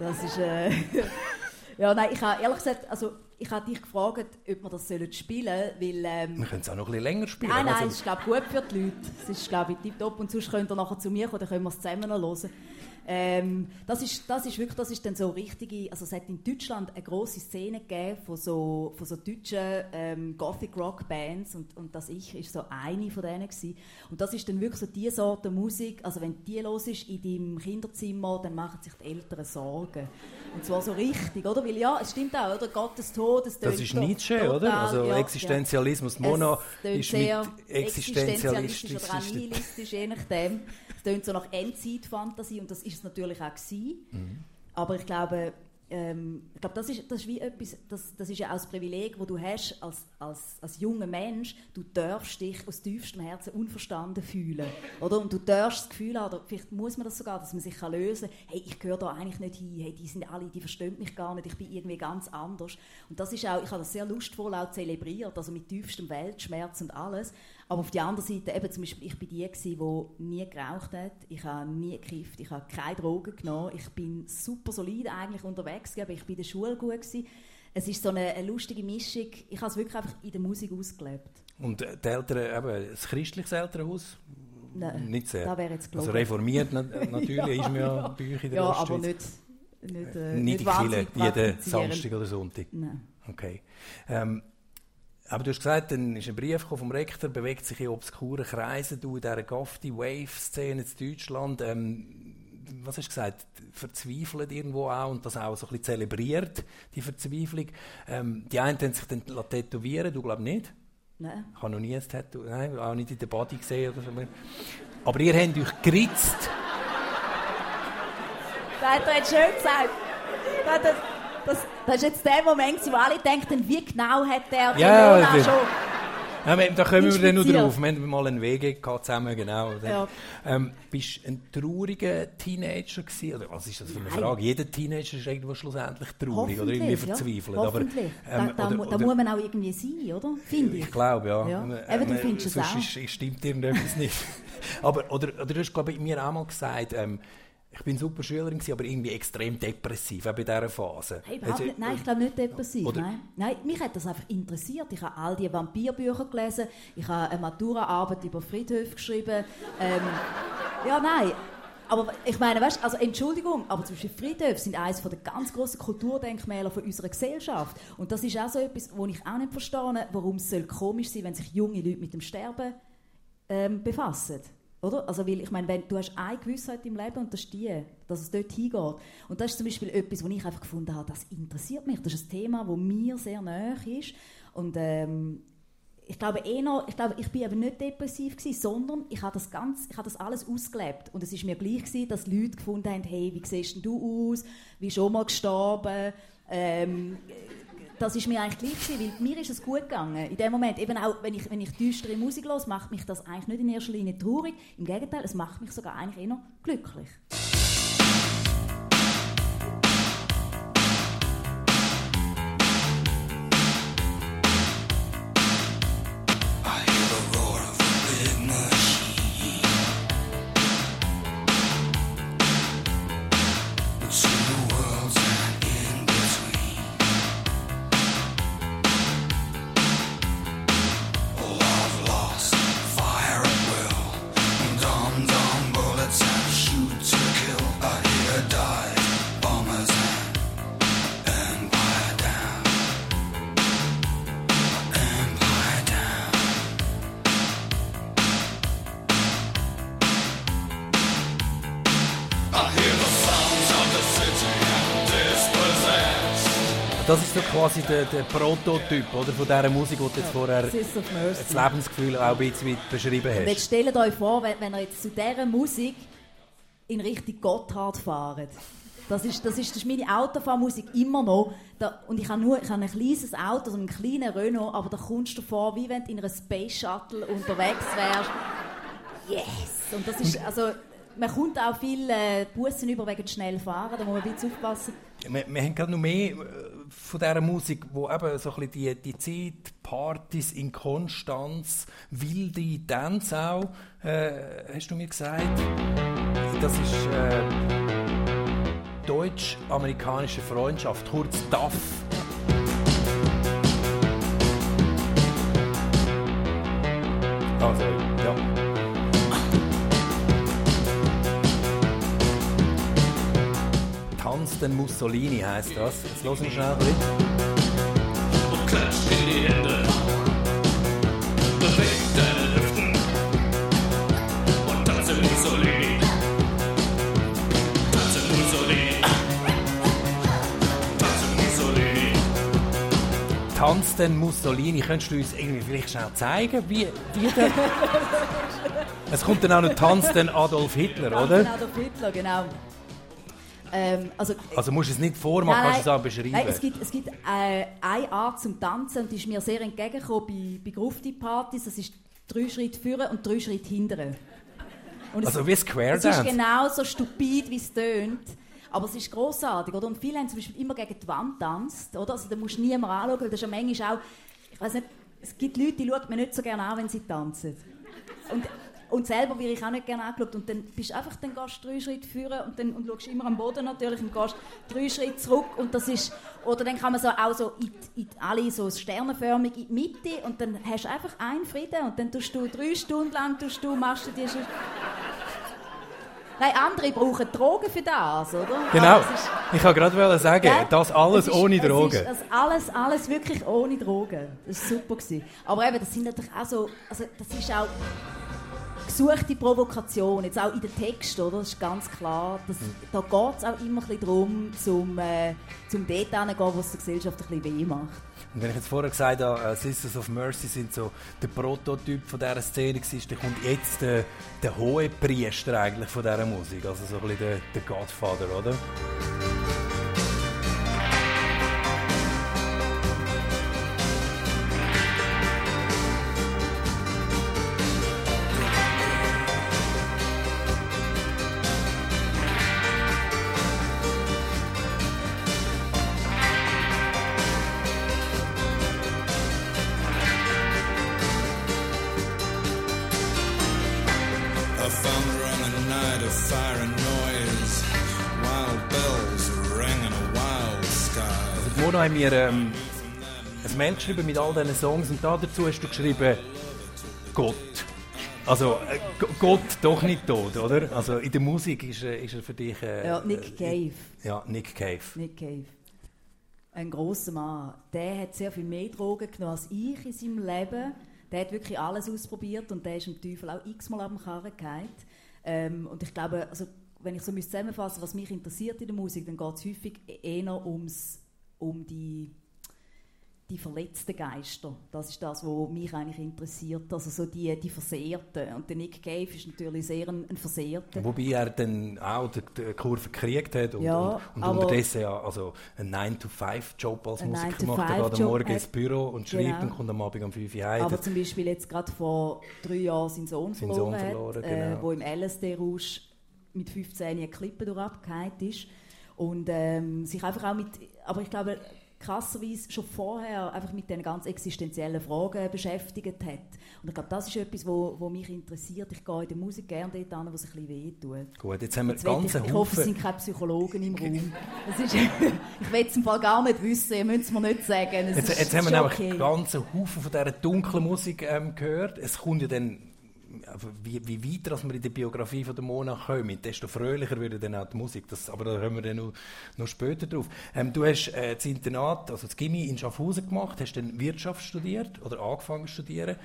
Das ist äh ja nein, ich habe ehrlich gesagt, also ich habe dich gefragt, ob wir das spielen sollen, weil... Ähm, wir können es auch noch ein bisschen länger spielen. Nein, nein, also, es ist glaube gut für die Leute. Es ist glaube ich tiptop und sonst könnt ihr nachher zu mir kommen, dann können wir es zusammen noch hören. Ähm, das, ist, das ist wirklich, das ist dann so richtige, also es hat in Deutschland eine große Szene gegeben von so, von so deutschen ähm, Gothic Rock Bands und, und das ich ist so eine von denen gewesen. Und das ist dann wirklich so die Sorte Musik, also wenn die los ist in deinem Kinderzimmer, dann machen sich die Eltern Sorgen. Und zwar so richtig, oder? Weil ja, es stimmt auch, oder? Gottes Tod, es Das ist Nietzsche, total, oder? Also ja, Existenzialismus, ja. Mono ist sehr mit existenzialistisch oder nihilistisch, je nachdem. Es klingt so nach Endzeitfantasie und das ist es natürlich auch gewesen. Mhm. Aber ich glaube, ähm, ich glaube, das ist, das ist wie etwas, das, das ist ja auch das Privileg, das du hast als, als, als junger Mensch. Du darfst dich aus tiefstem Herzen unverstanden fühlen. Oder? Und du darfst das Gefühl haben, oder vielleicht muss man das sogar, dass man sich kann lösen kann, hey, ich gehöre da eigentlich nicht hin, hey, die sind alle, die verstehen mich gar nicht, ich bin irgendwie ganz anders. Und das ist auch, ich habe das sehr lustvoll auch zelebriert, also mit tiefstem Weltschmerz und alles. Aber auf der anderen Seite, eben zum Beispiel, ich war die, die nie geraucht hat, ich habe nie gekifft, ich habe keine Drogen genommen, ich bin super solid eigentlich unterwegs, aber ich war in der Schule gut. Gewesen. Es ist so eine, eine, lustige Mischung, ich habe es wirklich einfach in der Musik ausgelebt. Und die Eltern, eben, das christliches Elternhaus? Nein, nicht sehr. Da wäre jetzt also reformiert natürlich ja, ist man ja bei euch in der Ja, aber nicht, nicht, äh, nicht, nicht Kille, jeden Samstag oder Sonntag? Nein. Okay. Ähm, aber du hast gesagt, dann ist ein Brief vom Rektor, bewegt sich in obskuren Kreisen, du in dieser Gafty-Wave-Szene in Deutschland. Ähm, was hast du gesagt? Verzweifelt irgendwo auch und das auch so ein bisschen zelebriert, die Verzweiflung. Ähm, die einen haben sich dann tätowieren, du glaubst nicht? Nein. Ich habe noch nie ein Tattoo, nein, auch nicht in der Body gesehen oder so. Aber ihr habt euch geritzt. Das hat er jetzt schön gesagt. Das, das, das ist jetzt der Moment, wo alle denken, wie genau hat der ja, Corona schon... Ja, da kommen wir dann noch drauf. Wir haben mal einen Weg zusammen, genau. Ja. Ähm, bist du ein trauriger Teenager gewesen? Oder was ist das für eine Nein. Frage? Jeder Teenager ist irgendwo schlussendlich traurig oder irgendwie verzweifelt. Ja, hoffentlich. Aber, ähm, da, da, oder, da muss man auch irgendwie sein, oder? Finde ich. Ich glaube, ja. ja. Ähm, Eben, du findest es auch. Sonst stimmt irgendetwas nicht. aber, oder, oder du hast, glaube ich, mir auch mal gesagt, ähm, ich bin super Schülerin, aber irgendwie extrem depressiv bei dieser Phase. Hey, also, nicht, nein, ich glaube nicht depressiv. Nein. nein. mich hat das einfach interessiert. Ich habe all die Vampirbücher gelesen, ich habe eine Maturaarbeit über Friedhöfe geschrieben. Ähm, ja, nein. Aber ich meine, weißt, also Entschuldigung, aber zum Beispiel Friedhöfe sind eines der ganz grossen Kulturdenkmäler von unserer Gesellschaft. Und das ist auch so etwas, wo ich auch nicht verstehe, warum es komisch sein soll, wenn sich junge Leute mit dem Sterben ähm, befassen. Oder? Also, weil, ich meine, wenn, du hast eine Gewissheit im Leben und das ist die, dass es dort hingeht. Und das ist zum Beispiel etwas, wo ich einfach gefunden habe, das interessiert mich. Das ist ein Thema, das mir sehr nahe ist. Und ähm, ich glaube eher, ich glaube, ich bin eben nicht depressiv gewesen, sondern ich habe das ganz, ich habe das alles ausgelebt und es ist mir gleich gewesen, dass Leute gefunden haben, hey, wie siehst du aus? Wie schon mal gestorben? Ähm, das ist mir eigentlich gleich weil mir ist es gut gegangen. In dem Moment, eben auch wenn ich, wenn ich düstere Musik los, macht mich das eigentlich nicht in erster Linie traurig. Im Gegenteil, es macht mich sogar eigentlich eher glücklich. Der, der Prototyp oder, von dieser Musik, die du jetzt vorher das Lebensgefühl auch ein bisschen beschrieben hast. Und jetzt stellt euch vor, wenn, wenn ihr jetzt zu dieser Musik in Richtung Gotthard fahrt. Das ist, das ist, das ist meine Autofahrmusik immer noch. Da, und ich habe nur ich habe ein kleines Auto, so einen kleinen Renault, aber da kommst du vor, wie wenn du in einer Space Shuttle unterwegs wärst. Yes! Und das ist, also, man kommt auch viel äh, Bussen über wegen schnell fahren, da muss man ein bisschen aufpassen. Wir, wir haben gerade noch mehr von dieser Musik, wo eben so ein die, die Zeit, Partys in Konstanz, wilde Tänze auch, äh, hast du mir gesagt. Das ist äh, deutsch-amerikanische Freundschaft, kurz DAF. Also, Tanz Mussolini heißt das. Jetzt hören wir schnell ein Und klatscht in die Hände. Bewegt deine Hüften. Und tanze Mussolini. Tanze Mussolini. Tanze Mussolini. Tanz den Mussolini. Könntest du uns irgendwie vielleicht schnell zeigen, wie, wie der... es kommt dann auch noch Tanz den Adolf Hitler, oder? Adolf Hitler, genau. Ähm, also, also musst du es nicht vormachen, nein, kannst du es auch beschreiben. Nein, es gibt, es gibt äh, eine Art zum Tanzen und die ist mir sehr entgegengekommen bei, bei Grufti-Partys. Das ist drei Schritte führen und drei Schritte hindern. Und also es, wie Square Dance? Es ist genau so stupid, wie es tönt. Aber es ist großartig, oder? Und viele haben zum Beispiel immer gegen die Wand tanzt, oder? Also da musst du niemand anschauen, weil das ist ja manchmal auch, ich weiß nicht, es gibt Leute, die schauen mir nicht so gerne an, wenn sie tanzen. Und und selber wäre ich auch nicht gerne angeschaut. Und dann bist du einfach, dann gehst du drei Schritte führen und dann und schaust immer am Boden natürlich und gehst drei Schritte zurück. Und das ist, oder dann kann man so auch so in, in alle so sternenförmig in die Mitte und dann hast du einfach einen Frieden und dann tust du drei Stunden lang, tust du, machst du dir Nein, andere brauchen Drogen für das, oder? Genau. Ist, ich wollte gerade sagen, ja, das alles ist, ohne Drogen. Ist, das alles, alles wirklich ohne Drogen. Das war super. Gewesen. Aber eben, das sind natürlich auch so, also das ist auch gesuchte Provokation, jetzt auch in den Text, oder? Das ist ganz klar. Das, da geht es auch immer ein darum, zum, äh, zum dort hinzugehen, wo es der Gesellschaft ein bisschen weh macht. Und wenn ich jetzt vorher gesagt habe, uh, Sisters of Mercy sind so der Prototyp von dieser Szene gewesen, dann kommt jetzt der, der hohe Priester eigentlich von dieser Musik, also so ein bisschen der, der Godfather, oder? Haben wir ähm, ein Mail geschrieben mit all diesen Songs und da dazu hast du geschrieben Gott. Also äh, Gott doch nicht tot, oder? Also in der Musik ist, äh, ist er für dich... Äh, ja, Nick Cave. Ja, Nick Cave. Nick Cave. Ein großer Mann. Der hat sehr viel mehr Drogen genommen als ich in seinem Leben. Der hat wirklich alles ausprobiert und der ist im Teufel auch x-mal am Karren gehalten. Ähm, und ich glaube, also, wenn ich so zusammenfassen was mich interessiert in der Musik, dann geht es häufig eher ums um die, die verletzten Geister. Das ist das, was mich eigentlich interessiert. Also so die, die Versehrten. Und der Nick Cave ist natürlich sehr ein, ein Versehrter. Wobei er dann auch die, Kurve gekriegt hat und, ja, und, und unterdessen ja also einen 9-to-5-Job als Musiker macht. Er geht am Morgen ins Büro und schreibt genau. und kommt am Abend um 5 Uhr heim. Aber zum Beispiel jetzt gerade vor drei Jahren seinen Sohn Sein verloren, Sohn verloren hat, äh, genau. äh, wo im LSD-Rausch mit 15 eine Klippe durchgefallen ist und ähm, sich einfach auch mit, aber ich glaube, krasserweise schon vorher einfach mit den ganz existenziellen Fragen beschäftigt hat. Und ich glaube, das ist etwas, wo, wo mich interessiert. Ich gehe in der Musik gerne dort an, wo es ein bisschen weh tut. Gut, jetzt haben wir jetzt ganze ich, ich hoffe, es sind keine Psychologen im Raum. Ist, ich will es im Fall gar nicht wissen, ihr müsst es mir nicht sagen. Es jetzt, jetzt haben wir nämlich okay. ganzen Haufen von dieser dunklen Musik ähm, gehört. Es kommt ja dann wie, wie weiter als wir in der Biografie von der Mona kommen, desto fröhlicher wird dann auch die Musik. Das, aber da kommen wir dann noch, noch später drauf. Ähm, du hast äh, das Internat, also das Gimmi in Schaffhausen gemacht, hast dann Wirtschaft studiert oder angefangen zu studieren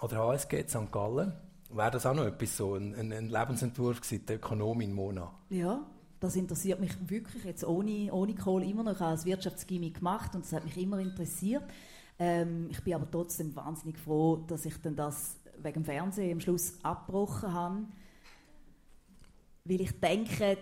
oder HSG in St. Gallen. Wäre das auch noch etwas so, ein, ein, ein Lebensentwurf gewesen, der Ökonomin Mona? Ja, das interessiert mich wirklich jetzt ohne, ohne Kohle immer noch. Ich habe als Wirtschaftsgimmick gemacht und das hat mich immer interessiert. Ähm, ich bin aber trotzdem wahnsinnig froh, dass ich dann das wegen dem Fernsehen am Schluss abgebrochen habe. Weil ich denke,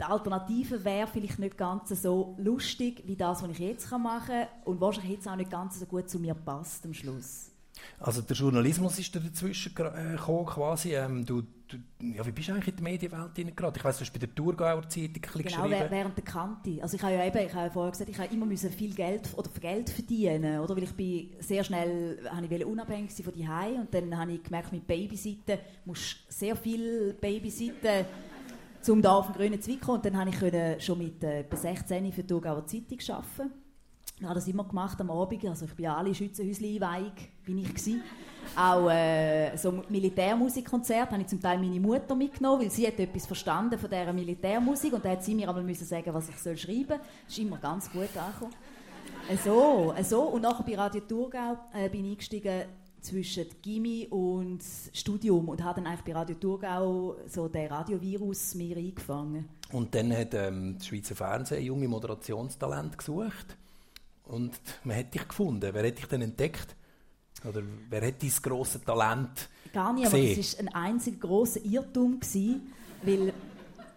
die Alternative wäre vielleicht nicht ganz so lustig wie das, was ich jetzt machen kann und wahrscheinlich jetzt auch nicht ganz so gut zu mir passt am Schluss. Also der Journalismus ist da dazwischen gekommen quasi. Ähm, du, ja, wie bist du eigentlich in die Medienwelt gerade? Ich weiss, du hast bei der Thurgauer Zeitung ein genau, geschrieben. während der Kante. Also ich habe ja eben, ich habe ja vorher gesagt, ich habe immer müssen viel Geld oder Geld verdienen, oder? Weil ich bin sehr schnell, habe ich unabhängig sein von die und dann habe ich gemerkt, mit Babysitten musst sehr viel Babysitten um da auf den grünen Zweig zu kommen. Und dann konnte ich schon mit äh, 16 für die Thurgauer Zeitung arbeiten. Ich habe das immer gemacht am Abend. Also ich bin alle Schützenhäuschen einweihig, bin ich gewesen. Auch äh, so Militärmusikkonzerte habe ich zum Teil meine Mutter mitgenommen, weil sie hat etwas verstanden von dieser Militärmusik und da hat sie mir aber müssen sagen, was ich soll schreiben soll. Das ist immer ganz gut angekommen. Äh, so, äh, so. Und nachher bei Radio Thurgau äh, bin ich eingestiegen zwischen Gimmi und Studium und habe dann eigentlich bei Radio Thurgau so den Radiovirus mir eingefangen. Und dann hat ähm, das Schweizer Fernsehen junge Moderationstalent gesucht und man hat dich gefunden. Wer hat dich denn entdeckt? Oder wer hat dein grosses Talent Gar nicht, gesehen? aber es war ein einziger grosser Irrtum, gewesen, weil,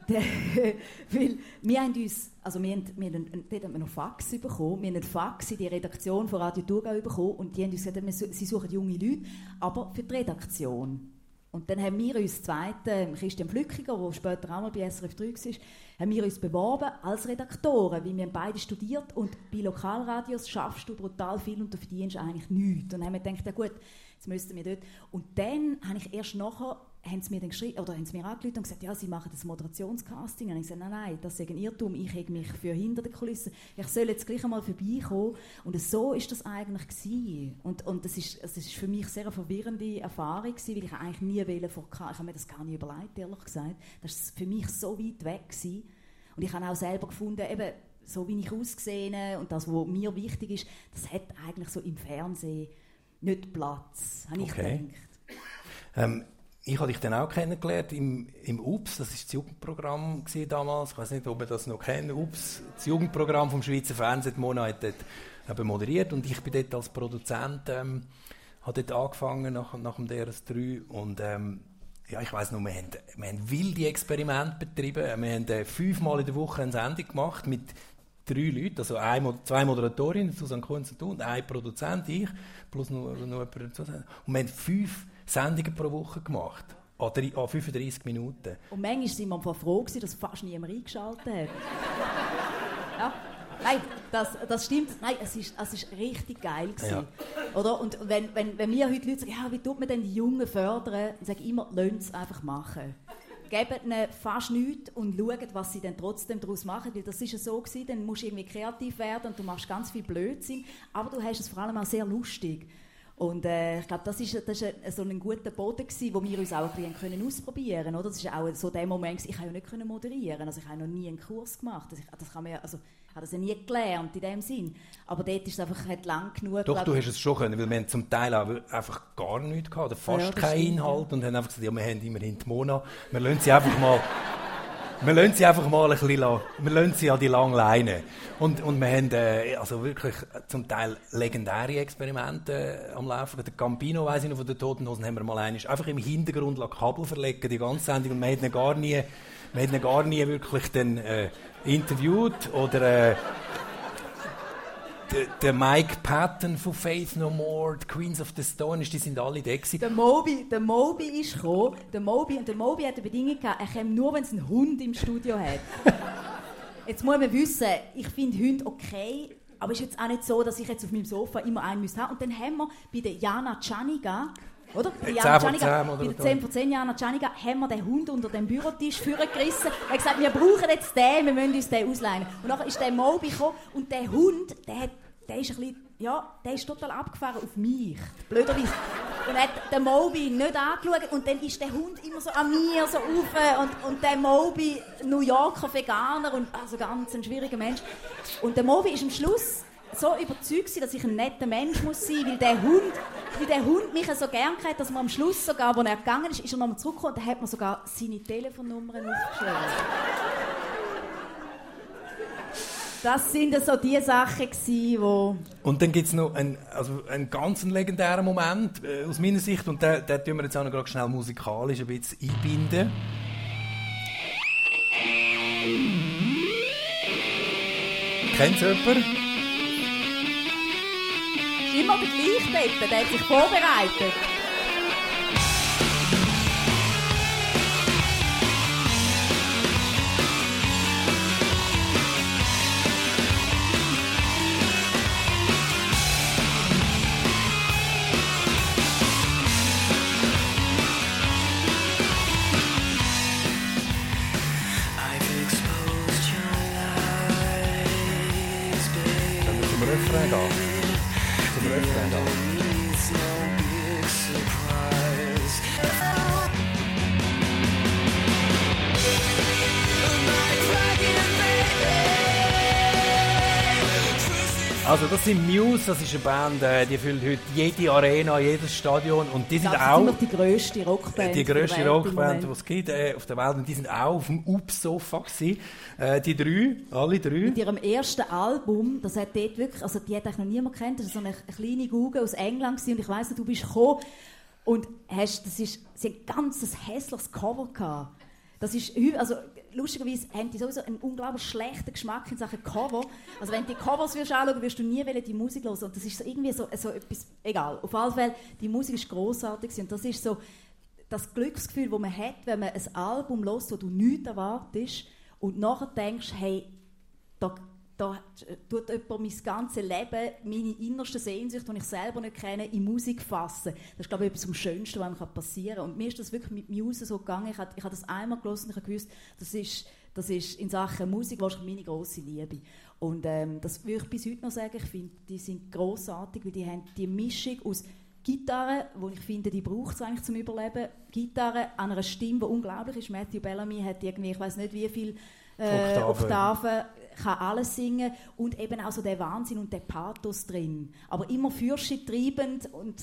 der, weil wir haben uns, also wir haben, wir haben, dort haben wir noch Fax bekommen, wir haben einen Fax in die Redaktion von Radio Thurgau bekommen und die haben uns gesagt, sie suchen junge Leute, aber für die Redaktion. Und dann haben wir uns zweite, Christian Flückiger, der später auch mal bei SRF 3 war, haben wir uns beworben als Redaktoren, weil wir beide studiert und bei Lokalradios schaffst du brutal viel und du verdienst eigentlich nichts. Und dann haben wir gedacht, ja gut, jetzt müssten wir dort. Und dann habe ich erst nachher haben sie mir dann geschrieben, oder haben sie mir angerufen und gesagt, ja, sie machen das Moderationscasting. Und ich gesagt, nein, nein, das ist ein Irrtum, ich habe mich für hinter den Kulissen, ich soll jetzt gleich einmal vorbeikommen. Und so ist das eigentlich gewesen. Und, und das ist, das ist für mich eine sehr verwirrende Erfahrung gewesen, weil ich eigentlich nie wollte vor ich habe mir das gar nicht überlegt, ehrlich gesagt. Das ist für mich so weit weg gewesen. Und ich habe auch selber gefunden, eben, so wie ich ausgesehen und das, was mir wichtig ist, das hat eigentlich so im Fernsehen nicht Platz, habe ich okay. gedacht. Ähm, ich habe dich dann auch kennengelernt im, im UPS, das war das Jugendprogramm damals. Ich weiß nicht, ob ihr das noch kennt. UPS, das Jugendprogramm vom Schweizer Fernsehen, die Mona hat dort moderiert und ich bin dort als Produzent, ähm, habe dort angefangen nach, nach dem DRS3 und ähm, ja, ich weiß noch, wir haben, wir haben wilde Experimente betrieben. Wir haben äh, fünfmal in der Woche eine Sendung gemacht mit drei Leuten, also ein, zwei Moderatorinnen, Susanne Kunz und ein Produzent, ich, plus noch, noch jemand. Und wir haben fünf Sendungen pro Woche gemacht. An, 35 Minuten. Und manchmal sind wir froh, gewesen, dass fast niemand eingeschaltet hat. ja. Nein, das, das stimmt. Nein, es ist, es ist richtig geil Ja. Oder? Und wenn, wenn, wenn mir heute Leute sagen, ja, wie tut man denn die Jungen fördern, dann sage ich immer, lasst es einfach machen. Gebt ihnen fast nichts und schaut, was sie dann trotzdem daraus machen. Weil das ist ja so gewesen, dann musst du irgendwie kreativ werden und du machst ganz viel Blödsinn, aber du hast es vor allem auch sehr lustig. Und äh, ich glaube, das ist, das ist ein, so ein guter Boden gewesen, wo wir uns auch ein bisschen können ausprobieren können. Das ist auch so der Moment, ich habe ja nicht können moderieren, also ich habe noch nie einen Kurs gemacht. Das, ich, das kann man ja, also, ich habe das ja nie gelernt in dem Sinn. Aber dort ist es einfach hat lang genug. Doch, du hast es schon können, weil wir haben zum Teil auch einfach gar nichts gehabt, oder fast ja, keinen Inhalt und haben einfach gesagt, ja, wir haben immerhin die Mona, wir lassen sie einfach mal wir lassen sie einfach mal ein bisschen, wir lassen sie an die lange Leine. Und, und wir haben äh, also wirklich zum Teil legendäre Experimente äh, am Laufen. Der Campino, weiss ich noch, von den Toten Hosen haben wir mal einmal einfach im Hintergrund Kabel verlegen, die ganze Sendung, und wir haben ihn gar nie, wir ihn gar nie wirklich dann, äh, interviewt oder äh, der, Mike Patton von Faith No More, die Queens of the Stone, die sind alle da gewesen. Der Moby, der Moby ist gekommen. Der Moby, und der Moby hat eine Bedingung gehabt, er kommt nur, wenn es einen Hund im Studio hat. jetzt muss man wissen, ich finde Hunde okay, aber es ist jetzt auch nicht so, dass ich jetzt auf meinem Sofa immer einen müsste haben. Und dann haben wir bei der Jana Chaniga, oder? Bei, Jana Czaniga, bei der 10 von 10 Jana Chaniga haben wir den Hund unter dem Bürotisch vorgerissen. Er hat gesagt, wir brauchen jetzt den, wir müssen uns den ausleihen. Und dann ist der Moby gekommen und der Hund, der hat der ist ein bisschen, ja, der ist total abgefahren auf mich, blöderweise. Und hat den Moby nicht angeschaut und dann ist der Hund immer so an mir so rauf und, und der Moby, New Yorker Veganer und also ganz ein schwieriger Mensch. Und der Moby ist am Schluss so überzeugt dass ich ein netter Mensch muss sein, weil der Hund, weil der Hund mich so gern hat, dass man am Schluss sogar, als er gegangen ist, ist er nochmal zurückgekommen und hat mir sogar seine Telefonnummern aufgeschrieben. Das sind so die Sachen, die... Und dann gibt es noch einen, also einen ganz legendären Moment äh, aus meiner Sicht und den, tun wir jetzt auch noch schnell musikalisch ein bisschen einbinden. Kennt es jemand? Immer der gleiche der hat sich vorbereitet. Sind Muse, das ist eine Band, äh, die füllt heute jede Arena, jedes Stadion und die sind das auch die grösste Rockband, die grösste Rockband, die es gibt äh, auf der Welt und die sind auch auf dem Ups-Sofa Äh, die drei, alle drei. Mit ihrem ersten Album, das hat dort wirklich, also die hat eigentlich noch niemand kennt, das war so eine kleine Google aus England gewesen, und ich weiss, du bist gekommen und hast, das ist, sie hat ein ganz hässliches Cover gehabt. Das ist, also lustigerweise haben die sowieso einen unglaublich schlechten Geschmack in Sachen Cover. Also wenn du die Covers wirst anschauen, wirst du nie die Musik hören. Und das ist so irgendwie so, so etwas, egal. Auf jeden Fall, die Musik ist großartig und das ist so das Glücksgefühl, das man hat, wenn man ein Album hört, wo du nichts erwartest und nachher denkst, hey, da da tut jemand mein ganzes Leben, meine innersten Sehnsucht, die ich selber nicht kenne, in Musik fassen. Das ist, glaube ich, etwas am Schönsten, was einem passieren kann. Und mir ist das wirklich mit Muse so gegangen. Ich habe, ich habe das einmal gelesen und ich habe gewusst, das ist, das ist in Sachen Musik wahrscheinlich meine grosse Liebe. Und ähm, das würde ich bis heute noch sagen. Ich finde, die sind großartig, weil die haben die Mischung aus Gitarre, wo ich finde, die braucht es eigentlich zum Überleben. Gitarre an einer Stimme, die unglaublich ist. Matthew Bellamy hat irgendwie, ich weiß nicht wie viel äh, Oktaven. Oktaven kann alles singen und eben auch so der Wahnsinn und der Pathos drin. Aber immer fürschetreibend und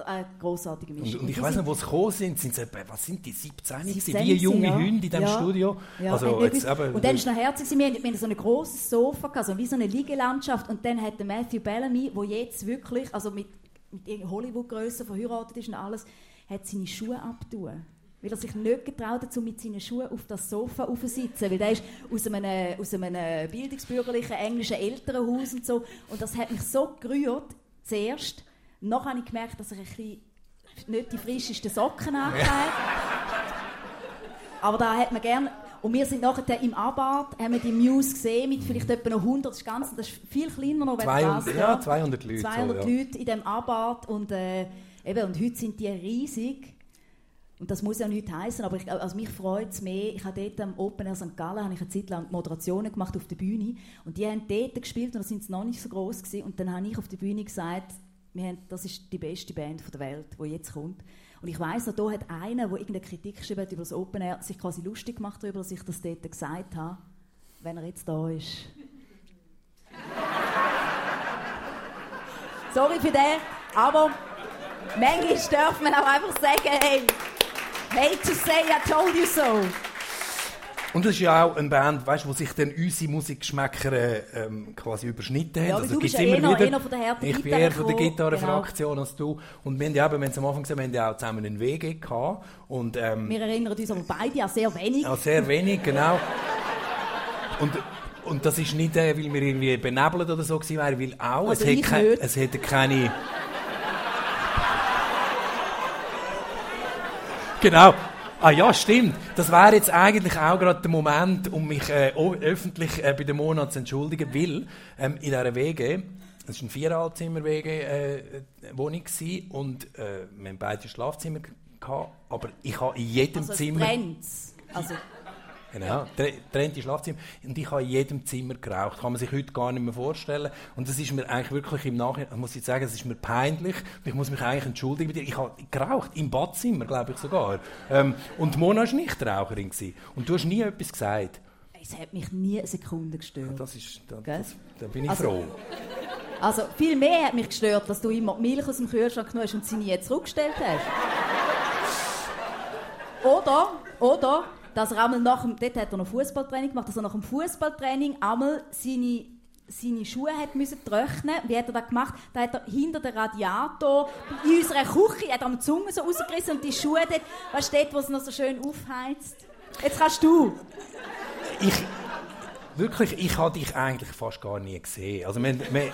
eine großartige Mischung. Und, und ich weiß nicht, wo sie gekommen sind. sind sie, was sind die, 17? 17 wie junge ja. Hunde in diesem ja. Studio? Ja. Also, jetzt, aber, und dann ist noch herzig, wir hatten, wir hatten so ein grosses Sofa, gehabt, so wie so eine Liegelandschaft. Und dann hat der Matthew Bellamy, der jetzt wirklich also mit, mit Hollywood-Grössen verheiratet ist und alles, hat seine Schuhe abtun weil er sich nicht getraut hat, mit seinen Schuhen auf das Sofa aufzusitzen, weil er ist aus einem, aus einem bildungsbürgerlichen englischen Elternhaus und so und das hat mich so gerührt, zuerst. Noch habe ich gemerkt, dass er ein bisschen nicht die frischesten Socken hat. Aber da hat man gerne und wir sind nachher im Abad, haben wir die Muse gesehen mit vielleicht etwa noch 100, das ist, ganz, das ist viel kleiner noch, wenn 200, das, ja, 200 Leute. 200 so, ja. Leute in dem Abad und, äh, eben, und heute sind die riesig. Und das muss ja nicht heißen, aber ich, also mich freut es mehr. Ich habe dort am Open Air St. Gallen habe ich eine Zeit lang Moderationen gemacht auf der Bühne und die haben dort gespielt und da sind sie noch nicht so groß gewesen. und dann habe ich auf der Bühne gesagt, wir haben, das ist die beste Band der Welt, die jetzt kommt. Und ich weiss noch, da hat einer, der irgendeine Kritik geschrieben hat über das Open Air, sich quasi lustig gemacht darüber, dass ich das dort gesagt habe, wenn er jetzt da ist. Sorry für den, aber manchmal darf man auch einfach sagen, hey, Hate to say I told you so. Und das ist ja auch eine Band, weißt, wo sich dann unsere Musikgeschmäcker ähm, quasi überschnitten haben. Ja, also, du bist ja immer wieder, von der Ich bin eher von der Gitarrenfraktion genau. als du. Und wir haben ja, wenn es am Anfang gesagt wir haben ja auch zusammen einen WG gehabt. Und, ähm, wir erinnern uns aber beide an sehr wenig. An sehr wenig, genau. und, und das ist nicht, äh, weil wir irgendwie benebelt oder so gewesen wären, weil auch, also es, hat es hätte keine... Genau. Ah ja, stimmt. Das wäre jetzt eigentlich auch gerade der Moment, um mich äh, öffentlich äh, bei dem Monat zu entschuldigen, weil ähm, in dieser WG, das war eine Viereinhalbzimmer-WG-Wohnung äh, und äh, wir haben beide Schlafzimmer gehabt, aber ich habe in jedem also Zimmer... Also Genau, trennte Schlafzimmer. Und ich habe in jedem Zimmer geraucht. Kann man sich heute gar nicht mehr vorstellen. Und das ist mir eigentlich wirklich im Nachhinein, muss ich sagen, es ist mir peinlich. Und ich muss mich eigentlich entschuldigen Ich habe geraucht, im Badzimmer, glaube ich sogar. Ähm, und Mona war nicht Raucherin. Gewesen. Und du hast nie etwas gesagt. Es hat mich nie eine Sekunde gestört. Das ist, da, das, da bin ich also, froh. Also viel mehr hat mich gestört, dass du immer die Milch aus dem Kühlschrank genommen hast und sie nie zurückgestellt hast. oder, oder dass er einmal nach dem, dort hat er noch Fußballtraining gemacht, dass er nach dem Fußballtraining einmal seine seine Schuhe hat müssen trocknen. Wie hat er das gemacht? Da hat er hinter dem Radiator in unserer Küche hat er die Zunge so rausgerissen und die Schuhe dort, du, dort, wo noch so schön aufheizt. Jetzt kannst du. Ich, wirklich, ich habe dich eigentlich fast gar nie gesehen. Also wir, wir,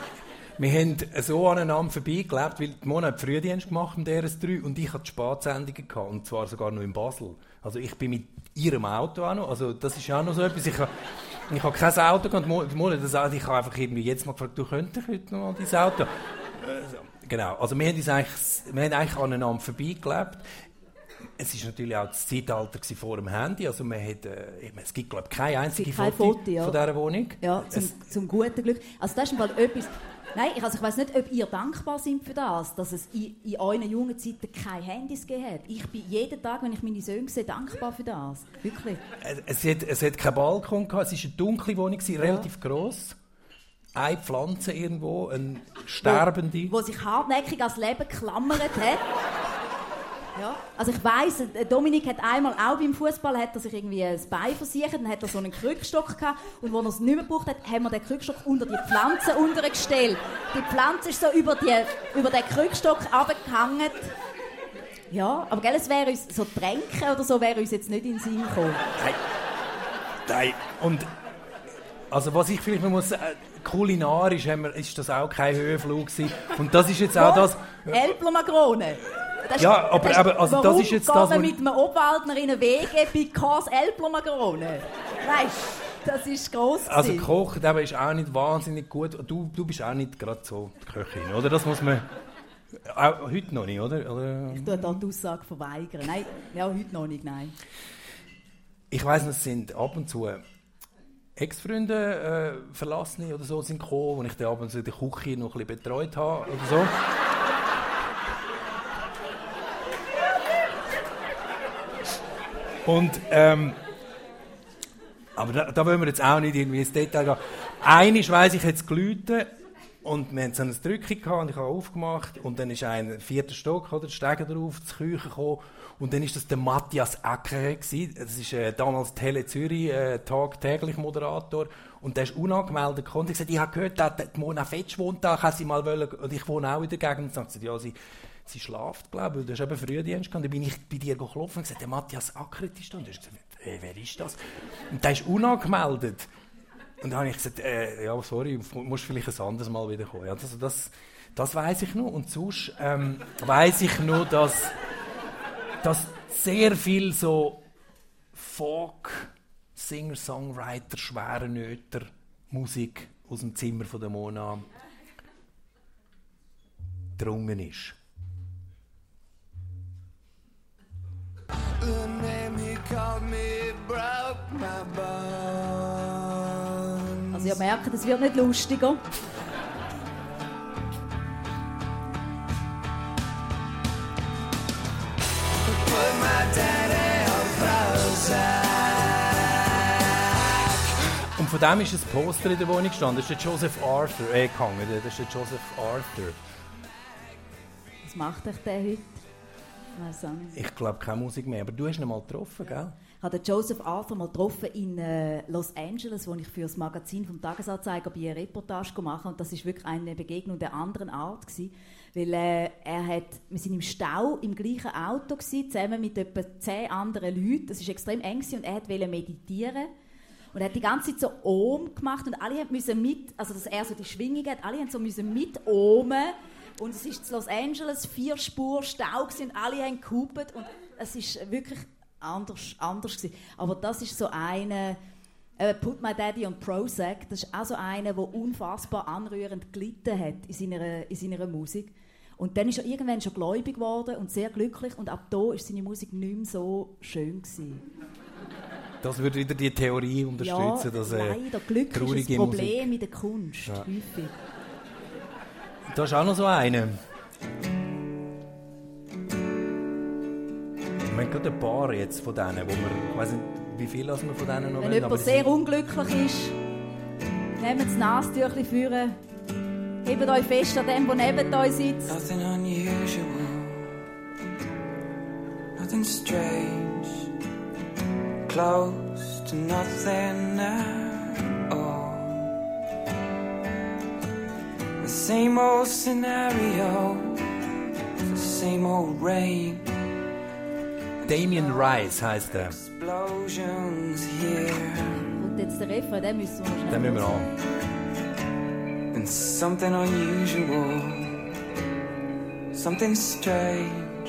wir haben so aneinander vorbeigelebt, weil die Mona hat Frühdienst gemacht im DRS3 und ich hatte Spatsendungen gehabt, und zwar sogar noch in Basel. Also ich bin mit ihrem Auto auch noch, also das ist auch noch so etwas. Ich habe, ich habe kein Auto gehabt, die Mona, das, ich habe einfach irgendwie jetzt mal gefragt, du könntest heute noch mal dein Auto? Also, genau, also wir haben, uns eigentlich, wir haben eigentlich aneinander vorbeigelebt. Es war natürlich auch das Zeitalter vor dem Handy. Also man hat, äh, es gibt glaube ich keine einzige kein Foto, Foto ja. von dieser Wohnung. Ja, zum, zum guten Glück. Also das ist etwas, Nein, also ich weiß nicht, ob ihr dankbar seid für das, dass es in, in euren jungen Zeiten keine Handys gegeben hat. Ich bin jeden Tag, wenn ich meine Söhne sehe, dankbar für das. Wirklich. Es, hat, es hat keinen Balkon gehabt, es war eine dunkle Wohnung, ja. relativ gross. Eine Pflanze irgendwo, eine sterbende. Wo, wo sich hartnäckig ans Leben geklammert hat. Ja. Also ich weiss, Dominik hat einmal auch beim Fußball hat er sich irgendwie das Bein versichert, dann hat er so einen Krückstock gehabt und als er es nicht mehr gebraucht hat, haben wir den Krückstock unter die Pflanze untergestellt. Die Pflanze ist so über, die, über den Krückstock abgehangen. Ja, aber gell, es wäre uns so Tränken oder so wäre uns jetzt nicht in den Sinn gekommen. Nein. Nein. Und also was ich vielleicht noch muss äh, kulinarisch haben wir, ist das auch kein Höhenflug gewesen. Und das ist jetzt auch das. Elblomagrone. Das ja, aber, aber also das ist jetzt das, was... mit einem Obwaldner in eine Wege because Elblomagrone? Weißt das ist gross. Also Kochen, der ist auch nicht wahnsinnig gut. Du, du bist auch nicht gerade so die Köchin, oder? Das muss man... Auch heute noch nicht, oder? oder? Ich tue da die Aussage verweigern. Nein, ja, heute noch nicht, nein. Ich weiss, es sind ab und zu Ex-Freunde äh, verlassene oder so sind gekommen, wo ich dann ab und zu die Küche noch ein bisschen betreut habe oder so. Und, ähm, aber da, da wollen wir jetzt auch nicht irgendwie ins Detail gehen. Eines weiss ich jetzt gelüte und wir hatten so eine Drückung gehabt und ich habe aufgemacht und dann ist ein vierter Stock oder Stege drauf, zur Küche gekommen und dann ist das der Matthias Ecker. Das ist äh, damals Tele Zürich äh, tagtäglich Moderator und der ist unangemeldet gekommen ich gesagt, ich habe gehört, dass die Mona Fetsch wohnt da, kann sie mal wollen, und ich wohne auch in der Gegend und sagt ja, sie sie schlaft, glaube ich, du hast eben Frühdienst gehabt, dann bin ich bei dir geklopft und gesagt, der Matthias Ackert ist da. Und du hast gesagt, hey, wer ist das? Und der ist unangemeldet. Und dann habe ich gesagt, äh, ja, sorry, musst vielleicht ein anderes Mal wieder kommen. Ja, also das, das weiß ich noch. Und sonst ähm, weiß ich nur, dass, dass sehr viel so Folk, Singer, Songwriter, schwere Nöter, Musik aus dem Zimmer von der Mona drungen ist. The name he called me broke my Also ihr merkt, es wird nicht lustiger. Und von dem ist ein Poster in der Wohnung gestanden. Das ist der Joseph Arthur, äh, gehangen. Das ist der Joseph Arthur. Was macht euch der heute? Ich glaube keine Musik mehr, aber du hast ihn mal getroffen, gell? Ich habe Joseph Arthur mal getroffen in äh, Los Angeles, wo ich für das Magazin vom Tagesanzeiger bei einer Reportage gemacht und das ist wirklich eine Begegnung der anderen Art gewesen, weil äh, er hat, wir sind im Stau im gleichen Auto gewesen, zusammen mit etwa zehn anderen Leuten. Das ist extrem eng gewesen, und er wollte meditieren. Und er hat die ganze Zeit so Ohm gemacht. Und alle müssen mit, also dass er so die Schwingung hat, alle haben so müssen mit ohmen und es ist in Los Angeles vier Spur Stau und alle haben gehupet und es ist wirklich anders, anders gewesen. Aber das ist so eine Put My Daddy on Prozac, das ist auch so einer, der unfassbar anrührend gelitten hat in seiner, in seiner Musik. Und dann ist er irgendwann schon gläubig geworden und sehr glücklich und ab da ist seine Musik nicht mehr so schön gewesen. Das würde wieder die Theorie unterstützen, ja, dass äh, leider Glück ist ein Problem Musik. in der Kunst, ja. häufig. Da ist auch noch so eine. Wir haben gerade ein paar jetzt von denen, wo wir, ich weiß nicht, wie viele wir von denen noch Wenn wollen, jemand sehr unglücklich ist, nehmt das Nasentüchchen führen, hebt euch fest an dem, der neben euch sitzt. Nothing unusual, nothing strange. close to nothing at The same old scenario, the same old rain. Damien Rice heißt er. Explosions here. Und jetzt der Refrain, den müssen wir noch Den müssen wir hören. an. and something unusual, something strange,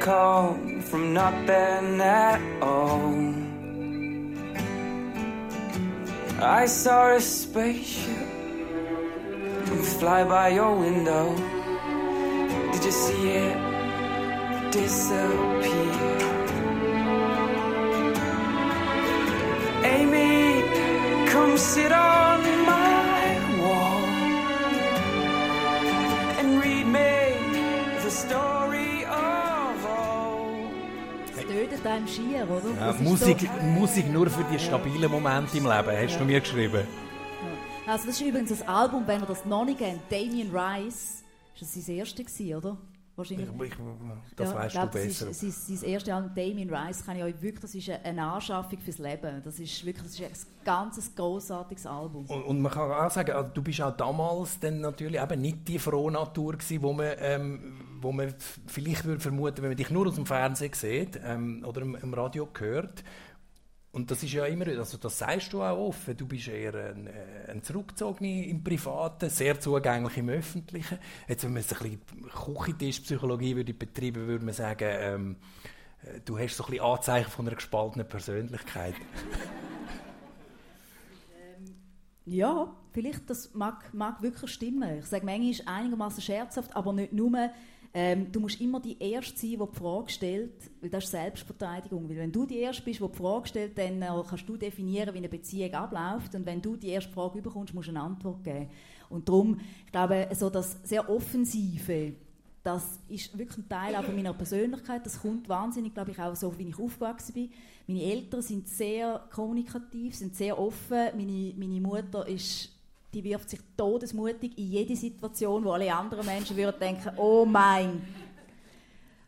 come from nothing at all. I saw a spaceship fly by your window. Did you see it disappear? Amy, come sit on my wall and read me the story of old. Das tötet einem schier, oder? Ja, Das ist Musik, so- Musik nur für die stabilen Momente im Leben, hast du mir geschrieben. Also das ist übrigens das Album, wenn ihr das noch nicht kennt, Damien Rice. Ist das sein erstes gewesen, oder? Wahrscheinlich. Ich, ich, das Ja, weißt glaub, du das besser. Ist, sein, sein erstes Album, Damien Rice, kann ich euch wirklich, das ist eine- Anschaffung fürs Leben. Das ist wirklich das ist ein ganz großartiges Album. Und, und man kann auch sagen, also du bist auch damals dann natürlich eben nicht die frohe Natur gewesen, wo man, ähm, wo man vielleicht würde vermuten, wenn man dich nur aus dem Fernsehen sieht ähm, oder im, im Radio hört. Und das ist ja immer, also das sagst du auch offen, du bist eher ein, äh, ein Zurückgezogener im Privaten, sehr zugänglich im Öffentlichen. Jetzt, wenn man es ein bisschen Küchentischpsychologie würde betreiben, würde man sagen, ähm, äh, du hast so ein bisschen Anzeichen von einer gespaltenen Persönlichkeit. Ja, vielleicht das mag, mag wirklich stimmen. Ich sage manchmal einigermaßen scherzhaft, aber nicht nur. Ähm, du musst immer die Erste sein, die die Frage stellt, weil das ist Selbstverteidigung. Weil wenn du die Erste bist, die die Frage stellt, dann äh, kannst du definieren, wie eine Beziehung abläuft. Und wenn du die erste Frage bekommst, musst du eine Antwort geben. Und darum, ich glaube, so das sehr Offensive, das ist wirklich ein Teil auch meiner Persönlichkeit. Das kommt wahnsinnig, glaube ich, auch so, wie ich aufgewachsen bin. Meine Eltern sind sehr kommunikativ, sind sehr offen. Meine, meine Mutter ist, die wirft sich todesmutig in jede Situation, wo alle anderen Menschen würden denken, oh mein.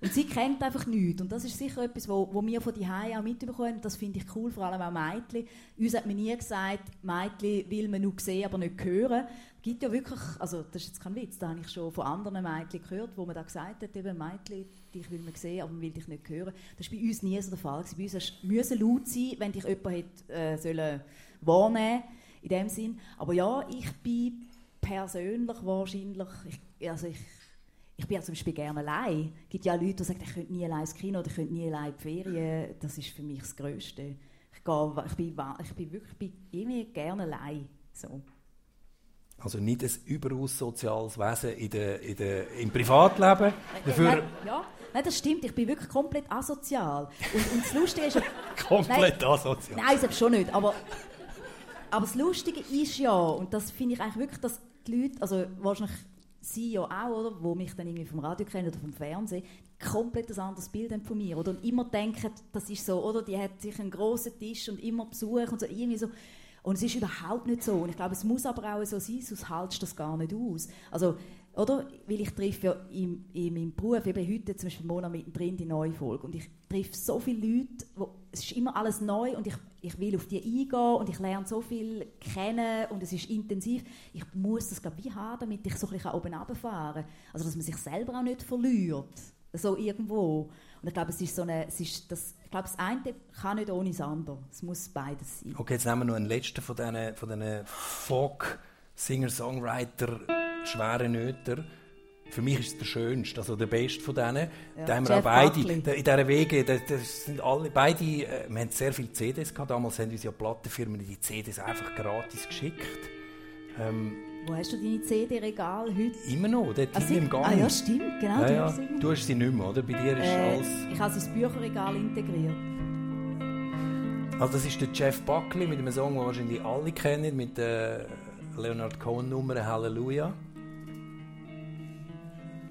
Und sie kennt einfach nichts. Und das ist sicher etwas, wo, wo wir von die auch mitbekommen. Das finde ich cool, vor allem auch Mädchen. Uns hat man nie gesagt, Mädchen will man nur sehen, aber nicht hören. Es gibt ja wirklich, also das ist jetzt kein Witz, da habe ich schon von anderen Mädchen gehört, wo man da gesagt hat, eben Mädchen, dich will man sehen, aber man will dich nicht hören. Das war bei uns nie so der Fall. Bei uns müssen laut sein, wenn dich jemand hätte, äh, sollen wahrnehmen in dem Sinn. Aber ja, ich bin persönlich wahrscheinlich, ich, also ich ich bin ja zum Beispiel gerne allein. Es gibt ja Leute, die sagen, ich könnte nie allein ins Kino oder ich könnte nie allein in die Ferien. Das ist für mich das Größte. Ich, gehe, ich, bin, ich bin wirklich bin irgendwie gerne allein. So. Also nicht ein überaus soziales Wesen in der, in der, im Privatleben. Dafür Nein, ja, nein, das stimmt. Ich bin wirklich komplett asozial. Und, und das Lustige ist, komplett asozial. Nein, selbst schon nicht. Aber, aber das Lustige ist ja, und das finde ich eigentlich wirklich, dass die Leute, also wahrscheinlich Sie ja auch, oder, wo mich dann irgendwie vom Radio kennen oder vom Fernsehen, komplett ein anderes Bild haben von mir. Oder? Und immer denken, das ist so, oder? Die hat sich einen grossen Tisch und immer Besuch und so, irgendwie so. Und es ist überhaupt nicht so. Und ich glaube, es muss aber auch so sein, sonst haltst du das gar nicht aus. Also, oder? Weil ich treffe ja in, in meinem Beruf, eben heute zum Beispiel Mona mittendrin die neue Folge, und ich treffe so viele Leute, wo, es ist immer alles neu und ich, ich will auf die eingehen und ich lerne so viel kennen und es ist intensiv. Ich muss das glaube ich haben, damit ich so ein bisschen oben runterfahren kann. Also, dass man sich selber auch nicht verliert. So irgendwo. Und ich glaube, es ist so eine, es ist das, ich glaube, das eine kann nicht ohne das andere. Es muss beides sein. Okay, jetzt nehmen wir noch einen letzten von diesen, von Folk-Singer-Songwriter, schweren Nöter. Für mich ist es der schönste, also der beste von denen. Ja, da haben wir Jeff auch beide, da- in dieser Wege, das, das sind alle, beide, äh, wir haben sehr viele CDs gehabt, damals haben uns ja Plattenfirmen die CDs einfach gratis geschickt. Ähm, Wo hast du deine CD-Regal heute? immer noch, dort Ah, sie- im Gang. ah ja, stimmt, genau. Ja, du ja. hast sie immer Du hast sie nicht mehr, oder? Bei dir ist Äh, alles... ich habe sie ins Bücherregal integriert. Also das ist der Jeff Buckley mit einem Song, den wahrscheinlich alle kennen, mit der Leonard Cohen Nummer Halleluja.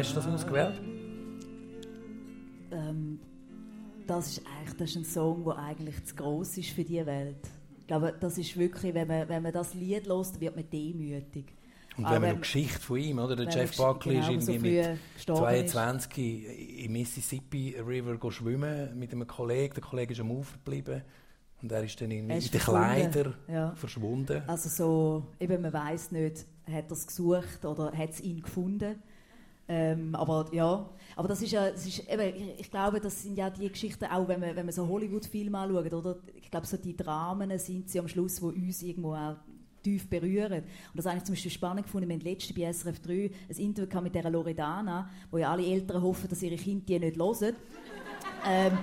hast du das ausgewählt? Ähm, das ist eigentlich das ist ein Song, der eigentlich zu gross ist für die Welt. Ich glaube, das ist wirklich, wenn man, wenn man das Lied hört, wird man demütig. Und wenn man wenn- die Geschichte von ihm, oder? Der Jeff man Buckley genau ist so irgendwie früh mit gestorben ist. 22 im Mississippi River schwimmen mit einem Kollegen. Der Kollege ist am Ufer geblieben und er ist dann irgendwie in den verschwunden. Kleidern Ja. verschwunden. Also so, eben man weiß nicht, hat er es gesucht oder hat es ihn gefunden. Ähm, aber ja, aber das ist ja, das ist, eben, ich, ich glaube, das sind ja die Geschichten, auch wenn man, wenn man so Hollywood-Filme anschaut, oder? Ich glaube, so die Dramen sind sie am Schluss, die uns irgendwo auch tief berühren. Und das habe ich zum Beispiel spannend gefunden. Wir haben letzte bei SRF 3 ein Interview mit der Loredana, wo ja alle Eltern hoffen, dass ihre Kinder die nicht hören. ähm,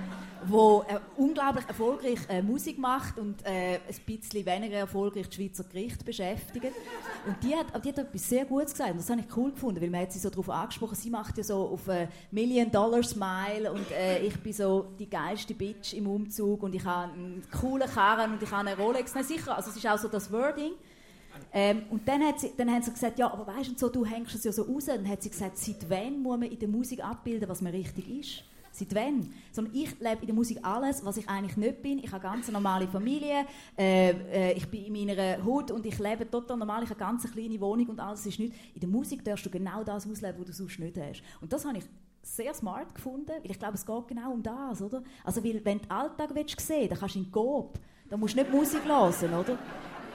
wo äh, unglaublich erfolgreich äh, Musik macht und äh, ein bisschen weniger erfolgreich die Schweizer Gerichte beschäftigt. Und die hat, die hat etwas sehr Gutes gesagt und das habe ich cool gefunden, weil man hat sie so darauf angesprochen, sie macht ja so auf äh, Million Dollar Smile und äh, ich bin so die geilste Bitch im Umzug und ich habe einen coolen Karren und ich habe eine Rolex. Nein, sicher, also es ist auch so das Wording. Ähm, und dann, hat sie, dann haben sie gesagt, ja, aber weißt du, und so, du hängst es ja so raus. Dann hat sie gesagt, seit wann muss man in der Musik abbilden, was man richtig ist? Seit wann? Sondern ich lebe in der Musik alles, was ich eigentlich nicht bin. Ich habe eine ganz normale Familie, äh, äh, ich bin in meiner Hut und ich lebe total normal. Ich habe eine ganz kleine Wohnung und alles ist nicht. In der Musik darfst du genau das ausleben, was du sonst nicht hast. Und das habe ich sehr smart gefunden, weil ich glaube, es geht genau um das, oder? Also, weil, wenn du den Alltag willst sehen dann kannst du in den Coop. Da musst du nicht Musik hören, oder?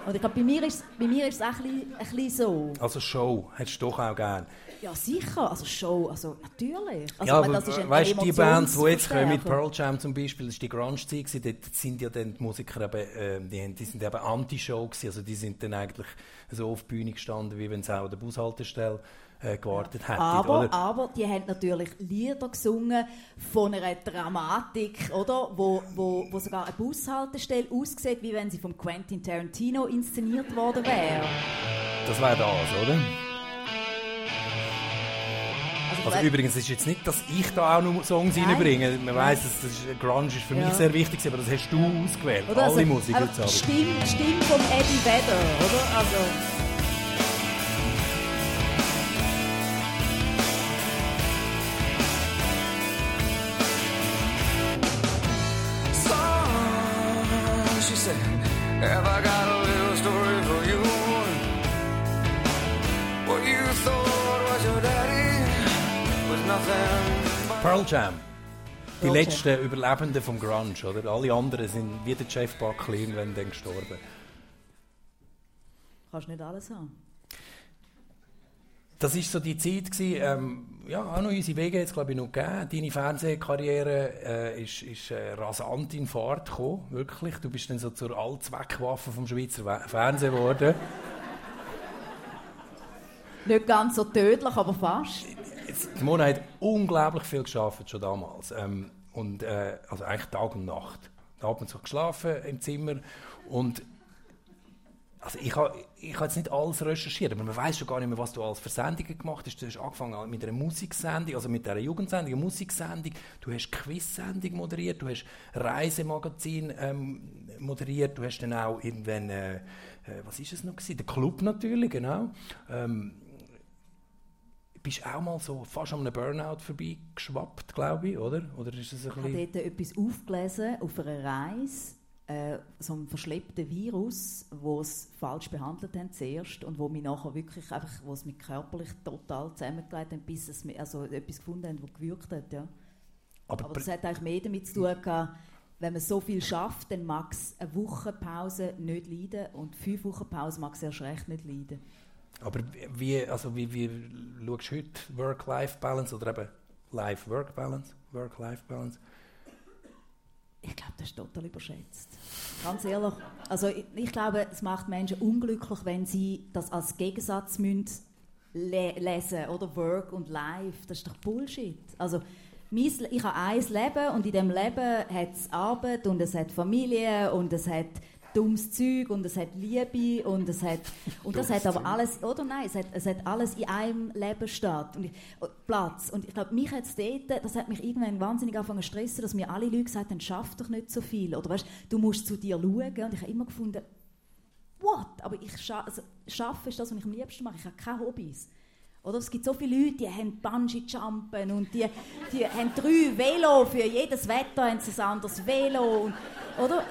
Und ich glaube, bei mir ist es- bei mir ist es auch ein bisschen, so. Also Show hättest du doch auch gern. Ja, sicher. Also Show, also natürlich. Also, ja, meine, aber weißt du, die Bands, die jetzt kommen, mit. Pearl Jam zum Beispiel, das war die Grunge-Zeit, dort sind ja dann die Musiker eben, äh, die, haben- die sind eben Anti-Show gewesen, also die sind dann eigentlich so auf die Bühne gestanden, wie wenn sie auch an der Bushaltestelle äh, gewartet hätten, Aber, oder? aber die haben natürlich Lieder gesungen von einer Dramatik, oder? Wo, wo, wo sogar eine Bushaltestelle aussieht, wie wenn sie von Quentin Tarantino inszeniert worden wäre. Das wäre das, oder? Also, Also übrigens ist jetzt nicht, dass ich da auch noch Songs Nein. reinbringe. Man weiss, dass das ist, Grunge ist für Ja. mich sehr wichtig, aber das hast du ausgewählt. oder? Alle Also, Musik jetzt aber. Stimme, Stimme von Eddie Vedder, oder? Also, Pearl Jam. Die Pearl Jam. letzten Überlebenden vom Grunge, oder? Alle anderen sind wie der Jeff Buckley irgendwann dann gestorben. kannst nicht alles haben. Das war so die Zeit, gewesen, ähm, ja, auch noch unsere Wege jetzt glaube ich noch gegeben. Deine Fernsehkarriere äh, ist, ist äh, rasant in Fahrt gekommen, wirklich. Du bist dann so zur Allzweckwaffe vom Schweizer We- Fernsehen geworden. Nicht ganz so tödlich, aber fast. Mona hat unglaublich viel geschafft schon damals. Ähm, und, äh, also eigentlich Tag und Nacht. Da hat man so geschlafen im Zimmer. Und also ich habe ich ha jetzt nicht alles recherchiert, aber man weiß schon gar nicht mehr, was du alles für Sendungen gemacht hast. Du hast angefangen mit einer Musiksendung, also mit einer Jugendsendung, eine Musiksendung. Du hast Quiz-Sendung moderiert, du hast Reisemagazin ähm, moderiert, du hast dann auch irgendwann, äh, äh, was ist es noch gewesen? Der Club natürlich, genau. Ähm, bist auch mal so fast an einem Burnout vorbeigeschwappt, glaube ich, oder? Oder ist es ein Ich habe bisschen... dort etwas aufgelesen auf einer Reise, äh, so ein verschleppten Virus, wo es falsch behandelt haben zuerst und wo mich nachher wirklich einfach, wo es mich körperlich total zusammengelegt haben, bis es mir, also etwas gefunden haben, das gewirkt hat, ja. Aber, Aber das hat eigentlich mehr damit zu tun gehabt, wenn man so viel schafft, dann mag es eine Woche Pause nicht leiden und fünf Wochen Pause mag es erst recht nicht leiden. Aber wie, also wie, wie schaust du heute Work-Life-Balance oder eben Life-Work-Balance? Work-Life-Balance? Ich glaube, das ist total überschätzt. Ganz ehrlich. Also ich, ich glaube, es macht Menschen unglücklich, wenn sie das als Gegensatz müssen le lesen oder Work und Life. Das ist doch Bullshit. Also mein, ich habe ein Leben und in dem Leben hat es Arbeit und es hat Familie und es hat dummes Zeug und es hat Liebe und es hat und das hat aber alles oder? Nein es hat, es hat alles in einem Leben statt. Und ich, oh, Platz. Und ich glaube mich hat es dort das hat mich irgendwann wahnsinnig angefangen zu stressen dass mir alle Leute gesagt haben schaff doch nicht so viel. Oder weißt du musst zu dir schauen. Und ich habe immer gefunden what? Aber ich scha also, schaffe ist das was ich am liebsten mache. Ich habe keine Hobbys. Oder? Es gibt so viele Leute, die haben Bungee-Jumpen und die, die haben drei Velo, für jedes Wetter haben sie ein anderes Velo. Und, oder?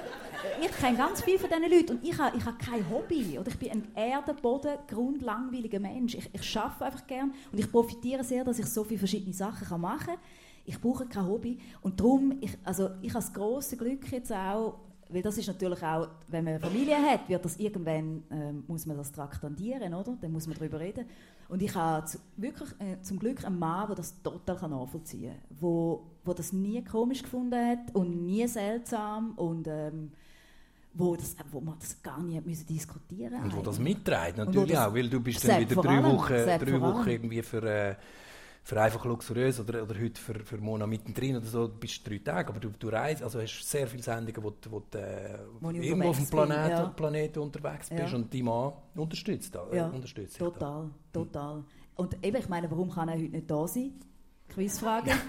Ich kenne ganz viele von diesen Leuten und ich habe, ich habe kein Hobby. Oder ich bin ein Erdenboden, grundlangweiliger Mensch. Ich, ich arbeite einfach gern und ich profitiere sehr, dass ich so viele verschiedene Sachen machen kann. Ich brauche kein Hobby und darum, ich, also ich habe das große Glück jetzt auch, weil das ist natürlich auch, wenn man eine Familie hat, wird das irgendwann, ähm, muss man das traktandieren, oder? Dann muss man darüber reden. Und ich habe zu, wirklich äh, zum Glück einen Mann, der das total kann nachvollziehen kann, wo, wo das nie komisch gefunden hat und nie seltsam und ähm, wo, das, wo man das gar nicht müssen diskutieren Und wo das mitträgt natürlich auch, weil du bist dann wieder drei Wochen, drei Wochen irgendwie für... Äh, für einfach luxuriös oder, oder heute für, für Mona mittendrin oder so, bist du drei Tage, aber du, du reist, also hast sehr viele Sendungen, wo, wo, äh, wo irgendwo auf dem Planet, ja. Planeten unterwegs bist ja. und die Mann unterstützt, äh, ja. unterstützt Total, da. total. Und eben, ich meine, warum kann er heute nicht da sein? Quizfrage.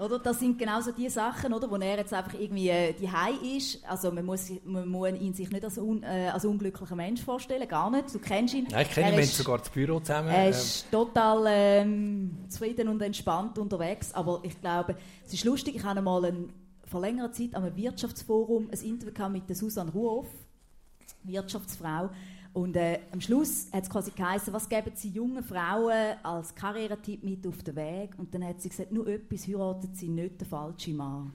Oder? Das sind genauso die Sachen, oder, wo er jetzt einfach irgendwie äh, die ist. Also man muss, man muss ihn sich nicht als, un, äh, als unglücklicher Mensch vorstellen, gar nicht. Du kennst ihn. Nein, ich kenne ihn, wir sogar das Büro zusammen. Er ist ähm. total ähm, zufrieden und entspannt unterwegs. Aber ich glaube, es ist lustig, ich habe mal ein, vor längerer Zeit am Wirtschaftsforum ein Interview mit der Susanne Ruhoff, Wirtschaftsfrau. Und äh, am Schluss hat es quasi geheißen, was geben Sie jungen Frauen als Karrieretipp mit auf den Weg? Und dann hat sie gesagt, nur etwas heiraten Sie nicht den falschen Mann.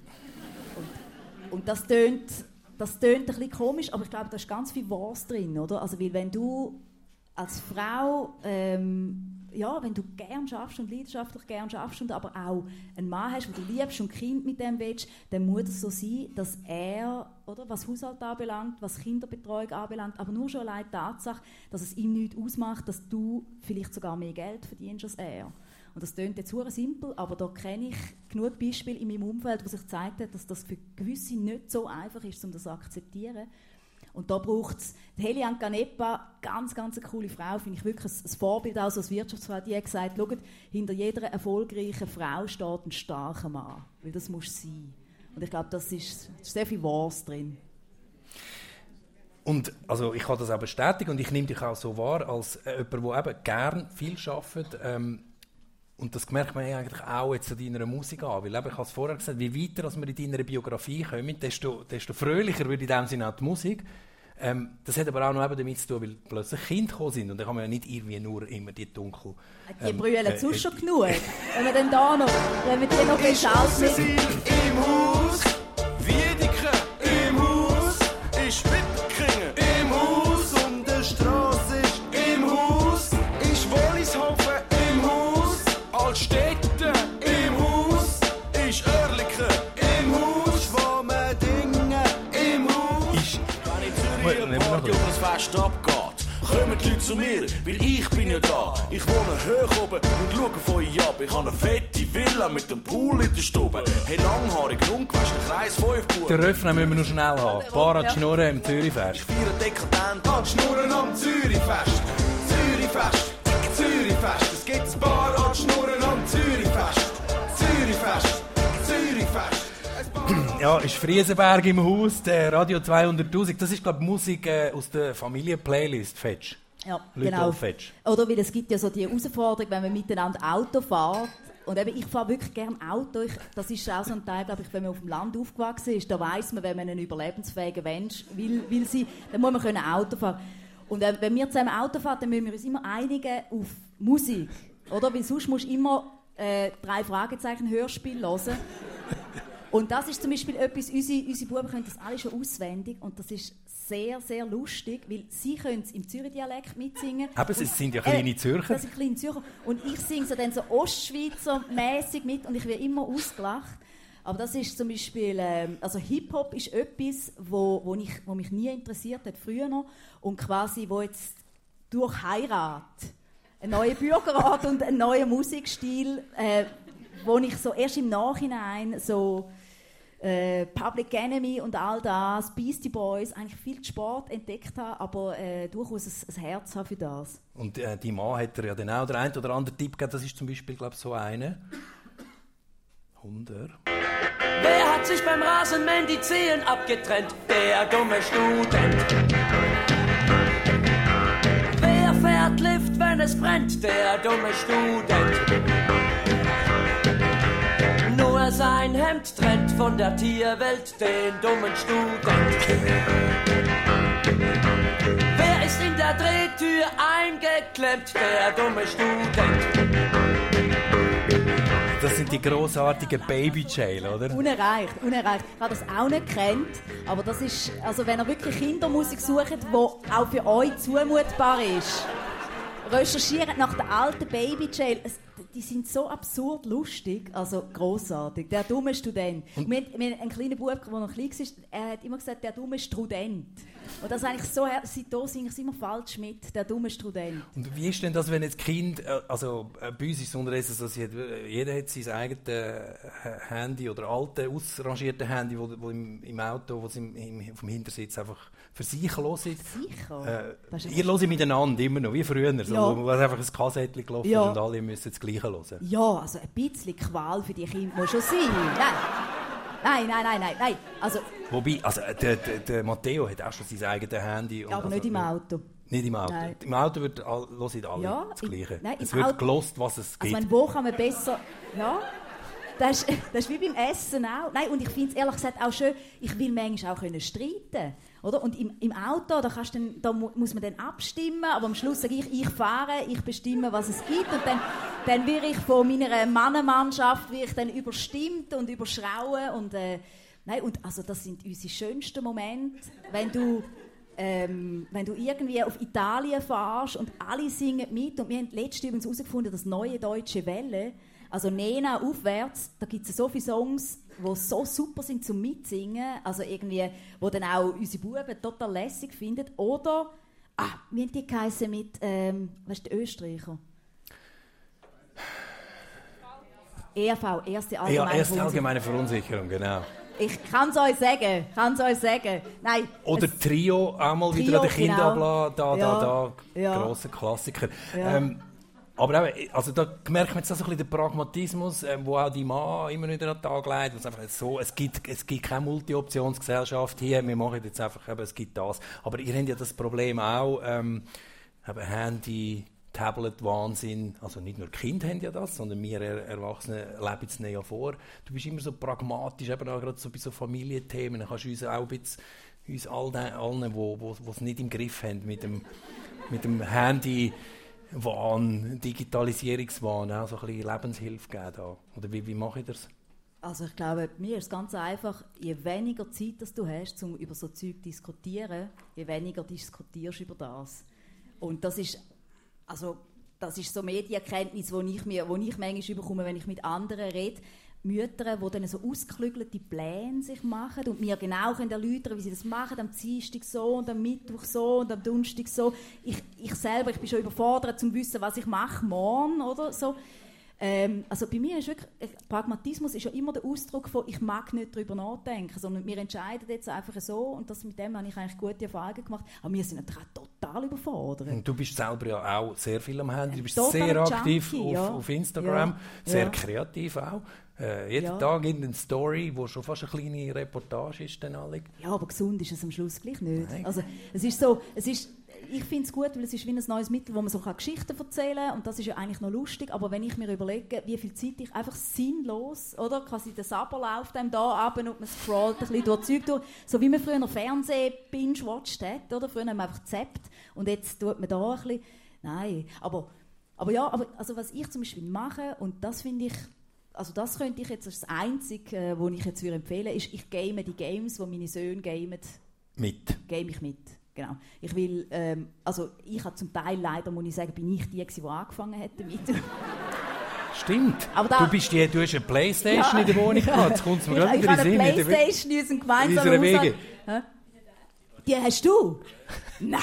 und, und das tönt das tönt ein bisschen komisch, aber ich glaube, da ist ganz viel Wahres drin, oder? Also, weil wenn du als Frau ähm, ja, wenn du gern schaffst und leidenschaftlich gern schaffst und aber auch einen Mann hast, den du liebst und ein Kind mit dem willst, dann muss es so sein, dass er, oder, was Haushalt anbelangt, was Kinderbetreuung anbelangt, aber nur schon allein die Tatsache, dass es ihm nichts ausmacht, dass du vielleicht sogar mehr Geld verdienst als er. Und das klingt jetzt sehr simpel, aber da kenne ich genug Beispiele in meinem Umfeld, wo sich gezeigt hat, dass das für gewisse nicht so einfach ist, um das zu akzeptieren. Und da braucht es Helian Canepa, ganz, ganz eine coole Frau, finde ich wirklich ein, Vorbild auch als Wirtschaftsfrau, die hat gesagt, schaut, hinter jeder erfolgreichen Frau steht ein starker Mann, weil das muss sein. Und ich glaube, das ist, sehr viel Wahres drin. Und also ich kann das auch bestätigen und ich nehme dich auch so wahr als äh, jemand, der eben gern viel arbeitet. Ähm, und das merkt man eigentlich auch jetzt an deiner Musik an. Weil eben, ich habe es vorher gesagt, wie weiter als wir in deiner Biografie kommen, desto, desto fröhlicher wird in dem Sinne auch die Musik. Ähm, das hat aber auch noch damit zu tun, weil plötzlich Kinder gekommen sind und dann kann man ja nicht irgendwie nur immer die dunkel... Die ähm, brüllen äh, sonst schon genug. wenn wir dann da noch, wenn wir die noch beschalten... im Haus, Wiedeke abgeht, kommen die Leute zu mir, weil ich bin ja da. Ich wohne hoch oben und schaue von euch ab. Ich habe eine fette Villa mit einem Pool in der Stube. Hey, langhaarig, ungewaschen, Kreis 5 Buben. Den Refrain müssen wir noch schnell haben. Bar an Schnurren im Zürichfest. Ich feiere dekadent an Schnurren am Zürichfest. Zürichfest, Zürichfest. Es gibt ein Bar an Schnurren am. Zürichfest, Zürichfest. Ja, ist Friesenberg im Haus, der Radio 200.000. Das ist, glaube ich, Musik äh, aus der Familienplaylist Fetch. Ja, Leute genau. Fetch. Oder weil es gibt ja so die Herausforderung, wenn man miteinander Auto fährt. Und eben, ich fahre wirklich gerne Auto. Ich, das ist auch so ein Teil, glaube ich, wenn man auf dem Land aufgewachsen ist, da weiß man, wenn man einen überlebensfähigen Mensch will, will sein, dann muss man können Auto fahren. Und äh, wenn wir zusammen Auto fahren, dann müssen wir uns immer einigen auf Musik. Oder? Weil sonst musst du immer äh, drei Fragezeichen Hörspiel hören. Und das ist zum Beispiel etwas, unsere, unsere Buben können das alle schon auswendig und das ist sehr, sehr lustig, weil sie können es im Zürich-Dialekt mitsingen. Aber sie sind ja kleine äh, Zürcher. Das sind kleine Zürcher. Und ich singe so dann so Ostschweizer-mäßig mit und ich werde immer ausgelacht. Aber das ist zum Beispiel, ähm, also Hip-Hop ist etwas, wo, wo, ich, wo mich nie interessiert hat, früher noch. Und quasi, wo jetzt durch Heirat, ein neuer Bürgerrat und ein neuer Musikstil, äh, wo ich so erst im Nachhinein so äh, Public Enemy und all das, Beastie Boys, eigentlich viel Sport entdeckt habe, aber äh, durchaus ein, ein Herz habe für das. Und äh, die Mann hat er ja dann auch der ein oder andere Tipp gegeben. Das ist zum Beispiel, glaube ich, so eine. 100. Wer hat sich beim Rasenmähen die Zehen abgetrennt? Der dumme Student. Wer fährt Lift, wenn es brennt? Der dumme Student. Sein Hemd trennt von der Tierwelt den dummen Student. Wer ist in der Drehtür eingeklemmt? Der dumme Student. Das sind die großartigen Baby Jail, oder? Unerreicht, unerreicht. Ich habe das auch nicht kennt, aber das ist, also wenn ihr wirklich Kindermusik sucht, die auch für euch zumutbar ist, recherchiert nach der alten Baby Jail. Es, die sind so absurd lustig, also großartig. Der dumme Student. Und wir, wir haben einen kleinen Bub, der noch klein war, er hat immer gesagt, der dumme Student. Und das ist eigentlich so, seitdem singe ich es immer falsch mit, der dumme Student. Und wie ist denn das, wenn jetzt Kind, äh, also äh, bei uns ist es unterdessen so, äh, jeder hat sein eigenes Handy oder alte, ausrangierte Handy, wo, wo im, im Auto, wo sie im, im, auf dem Hintersitz einfach für sich hören. Sicher. Äh, ihr hört miteinander immer noch, wie früher, so, Ja. wo einfach ein Kassettchen gelaufen Ja. und alle müssen das Gleiche hören. Ja, also ein bisschen Qual für die Kinder muss schon sein. Nein, nein, nein, nein, nein. nein. Also, Wobei, also äh, der, der, der Matteo hat auch schon sein eigenes Handy. und ja, aber also, nicht im Auto. Nicht im Auto. Nein. Im Auto wird all, alle Ja, das Gleiche. nein, es wird Auto- gelost, was es Also, gibt. wenn, wo kann man besser. Ja. Das ist, das ist wie beim Essen auch. Nein, und ich finde es ehrlich gesagt auch schön, ich will manchmal auch können streiten oder? Und im, im Auto, da, kannst dann, da mu muss man dann abstimmen, aber am Schluss sage ich, ich fahre, ich bestimme, was es gibt. Und dann, dann werde ich von meiner Mannenmannschaft ich dann überstimmt und überschrauen. Und, äh, nein, und also das sind unsere schönsten Momente, wenn du ähm, wenn du irgendwie auf Italien fährst und alle singen mit und wir haben letztens übrigens herausgefunden, dass neue deutsche Welle, also Nena aufwärts, da gibt es so viele Songs, die so super sind zum Mitsingen, also irgendwie, wo dann auch unsere Buben total lässig finden. Oder, ah, wie haben die geheißen mit, ähm, was ist der Österreicher? ERV, erste ja, allgemeine erste Verunsicherung. allgemeine Verunsicherung, genau. Ich kann es euch sagen, kann es euch sagen. Nein, Oder Trio, auch mal wieder Trio, an den Kindern genau. ablassen, da, Ja, da, da, ja. grosser Klassiker. Ja. Ähm, aber auch, also da merkt man jetzt auch so ein den Pragmatismus, ähm, wo auch die Mann immer wieder an den Tag legt. Es, einfach so, es, gibt, es gibt keine Multi-Optionsgesellschaft hier, wir machen jetzt einfach, eben, es gibt das. Aber ihr habt ja das Problem auch, ähm, eben Handy, Tablet, Wahnsinn. Also nicht nur Kinder haben ja das, sondern wir Er- Erwachsene leben es ja vor. Du bist immer so pragmatisch, eben auch gerade so bei so Familienthemen. Dann kannst du uns auch ein bisschen, uns allen, die wo es nicht im Griff haben, mit dem, mit dem Handy, Wahn, Digitalisierungswahn, auch so ein bisschen Lebenshilfe geben da. Oder wie, wie mache ich das? Also ich glaube, mir ist es ganz einfach, je weniger Zeit das du hast, um über so Zeug zu diskutieren, je weniger diskutierst du über das. Und das ist, also, das ist so Medienkenntnis, die ich, mir, wo ich manchmal bekomme, wenn ich mit anderen rede. Mütter, die dann so ausgeklügelte Pläne sich machen und mir genau können erläutern wie sie das machen, am Dienstag so und am Mittwoch so und am Donnerstag so. Ich, ich selber, ich bin schon überfordert, um zu wissen, was ich mache morgen oder so. Ähm, also bei mir ist wirklich, äh, Pragmatismus ist ja immer der Ausdruck von, ich mag nicht darüber nachdenken, sondern wir entscheiden jetzt einfach so und das, mit dem habe ich eigentlich gute Erfahrungen gemacht. Aber wir sind natürlich auch total überfordert. Und du bist selber ja auch sehr viel am Handy, du bist Totaler sehr aktiv Junkie, auf, ja. auf Instagram, Ja. sehr Ja. kreativ auch. Äh, jeden Ja. Tag in eine Story, wo schon fast eine kleine Reportage ist. Dann alle. Ja, aber gesund ist es am Schluss gleich nicht. Nein. Also, es ist so, es ist, ich finde es gut, weil es ist wie ein neues Mittel, wo man so kann Geschichten erzählen kann und das ist ja eigentlich noch lustig, aber wenn ich mir überlege, wie viel Zeit ich einfach sinnlos, oder, quasi der Saber läuft einem da ab und man scrollt ein bisschen durch Zeug durch, so wie man früher Fernsehen binge-watched hat, oder, früher haben wir einfach gezappt und jetzt tut man da ein bisschen, nein, aber, aber ja, aber, also was ich zum Beispiel mache und das finde ich also das könnte ich jetzt als Einzige, äh, wo ich jetzt würde empfehlen, ist, ich game die Games, die meine Söhne gamen, Mit. game ich mit. Genau. Ich will, ähm, also ich habe zum Teil leider, muss ich sagen, bin ich die, die angefangen hat damit. Stimmt. Aber da- du, bist die, du hast eine Playstation in der Wohnung gehabt. Jetzt kommt es mir ich, gerade ich in habe den eine Playstation in unserem gemeinsamen. Hä? Die hast du? Nein.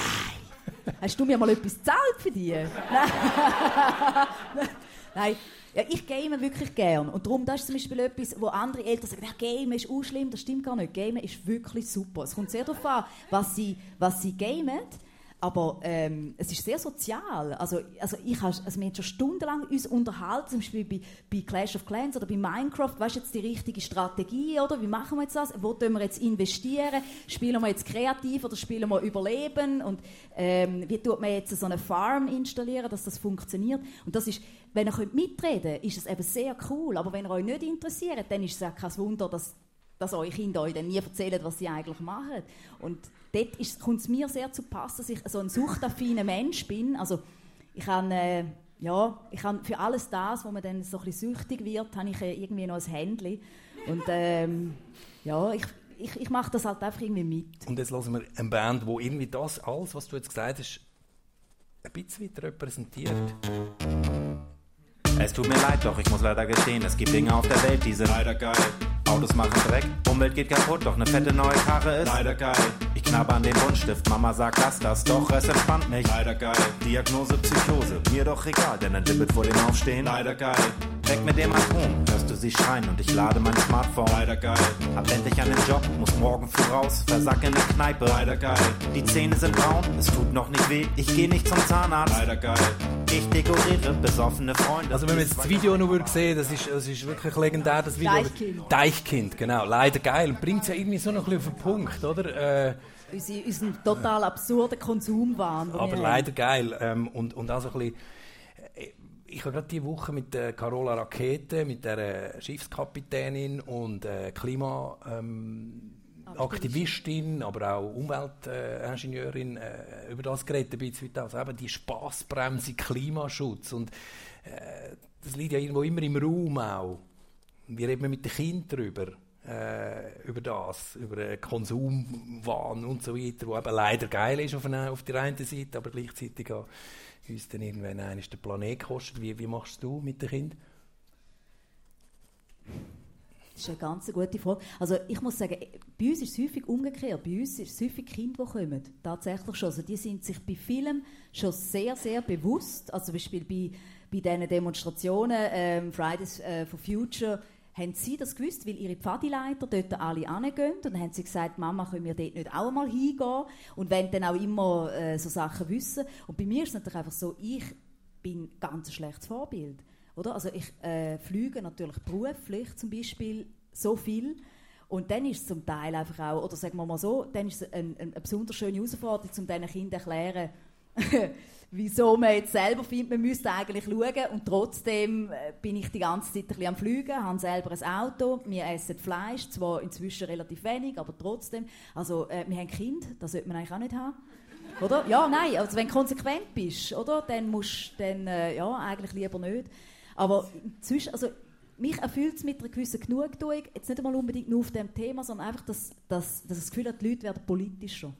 Hast du mir mal etwas gezahlt für die? Nein. Nein, ja, ich game wirklich gern. Und darum, das ist zum Beispiel etwas, wo andere Eltern sagen, ja, Game ist auch schlimm. Das stimmt gar nicht. Game ist wirklich super. Es kommt sehr darauf an, was sie, was sie gamen. Aber ähm, es ist sehr sozial. Also, also ich habe, also wir haben schon stundenlang uns unterhalten, zum Beispiel bei, bei Clash of Clans oder bei Minecraft. Was ist jetzt die richtige Strategie, oder? Wie machen wir jetzt das? Wo tun wir jetzt investieren? Spielen wir jetzt kreativ oder spielen wir überleben? Und ähm, wie tut man jetzt so eine Farm installieren, dass das funktioniert? Und das ist, wenn ihr könnt mitreden könnt, ist es eben sehr cool. Aber wenn ihr euch nicht interessiert, dann ist es auch kein Wunder, dass dass eure Kinder euch dann nie erzählen, was sie eigentlich machen. Und dort kommt es mir sehr zu passen, dass ich so ein suchtaffiner Mensch bin. Also ich habe, äh, ja, ich habe für alles das, wo man dann so ein bisschen süchtig wird, habe ich äh, irgendwie noch ein Handy. Und ähm, ja, ich, ich, ich mache das halt einfach irgendwie mit. Und jetzt hören wir eine Band, wo irgendwie das alles, was du jetzt gesagt hast, ein bisschen repräsentiert. Es tut mir leid, doch ich muss leider gestehen, es gibt Dinge auf der Welt, die sind leider geil. Autos machen Dreck, Umwelt geht kaputt, doch eine fette neue Karre ist leider geil. Ich knabber an den Buntstift, Mama sagt, lass das, doch es entspannt mich. Leider geil. Diagnose Psychose, mir doch egal, denn ein Libbet vor dem Aufstehen. Leider geil. Weg mit dem Atom, hörst du sie schreien und ich lade mein Smartphone. Leider geil. Hab endlich einen Job, muss morgen voraus, versack in der Kneipe. Leider geil. Die Zähne sind braun, es tut noch nicht weh, ich geh nicht zum Zahnarzt. Leider geil. Ich dekoriere besoffene Freunde. Also wenn man jetzt das Video noch würde sehen, das ist, das ist wirklich legendär, das Video. Deichkind. Deichkind, genau. Leider geil. Und bringt es ja irgendwie so noch ein bisschen auf den Punkt, oder? Äh, Unsere, unseren total absurden Konsumwahn. aber wir haben. leider geil. Ähm, und, und auch so ein bisschen, ich habe gerade diese Woche mit der Carola Rakete, mit der äh, Schiffskapitänin und äh, Klimaaktivistin, ähm, aber auch Umweltingenieurin äh, über das geredet, ein bisschen. Also eben die Spaßbremse Klimaschutz. Und äh, das liegt ja irgendwo immer im Raum auch. Wie reden wir mit den Kindern darüber? Über das, über Konsumwahn und so weiter, wo eben leider geil ist auf, einer, auf der einen Seite, aber gleichzeitig auch uns dann irgendwann einmal den Planet kostet. Wie, wie machst du mit den Kindern? Das ist eine ganz gute Frage. Also ich muss sagen, bei uns ist es häufig umgekehrt. Bei uns ist es häufig Kinder, die kommen. Tatsächlich schon. Also die sind sich bei vielem schon sehr, sehr bewusst. Also zum Beispiel bei, bei diesen Demonstrationen, ähm, Fridays äh, for Future, haben sie das gewusst, weil ihre Pfadileiter dort alle hingehen. Und dann haben sie gesagt, Mama, können wir dort nicht auch mal hingehen? Und wenn dann auch immer äh, so Sachen wissen. Und bei mir ist es natürlich einfach so, ich bin ganz ein schlechtes Vorbild. Oder? Also ich äh, fliege natürlich beruflich zum Beispiel so viel und dann ist es zum Teil einfach auch, oder sagen wir mal so, dann ist es eine, eine, eine besonders schöne Herausforderung, um diesen Kindern zu erklären, wieso man jetzt selber findet, man müsste eigentlich schauen und trotzdem äh, bin ich die ganze Zeit ein bisschen am Fliegen, habe selber ein Auto, wir essen Fleisch, zwar inzwischen relativ wenig, aber trotzdem, also äh, wir haben Kind, das sollte man eigentlich auch nicht haben. Oder? Ja, nein, also wenn du konsequent bist, oder, dann musst du dann, äh, ja, eigentlich lieber nicht. Aber inzwischen, also mich erfüllt es mit einer gewissen Genugtuung, jetzt nicht einmal unbedingt nur auf dem Thema, sondern einfach, dass, dass, dass das Gefühl hat, die Leute werden politischer.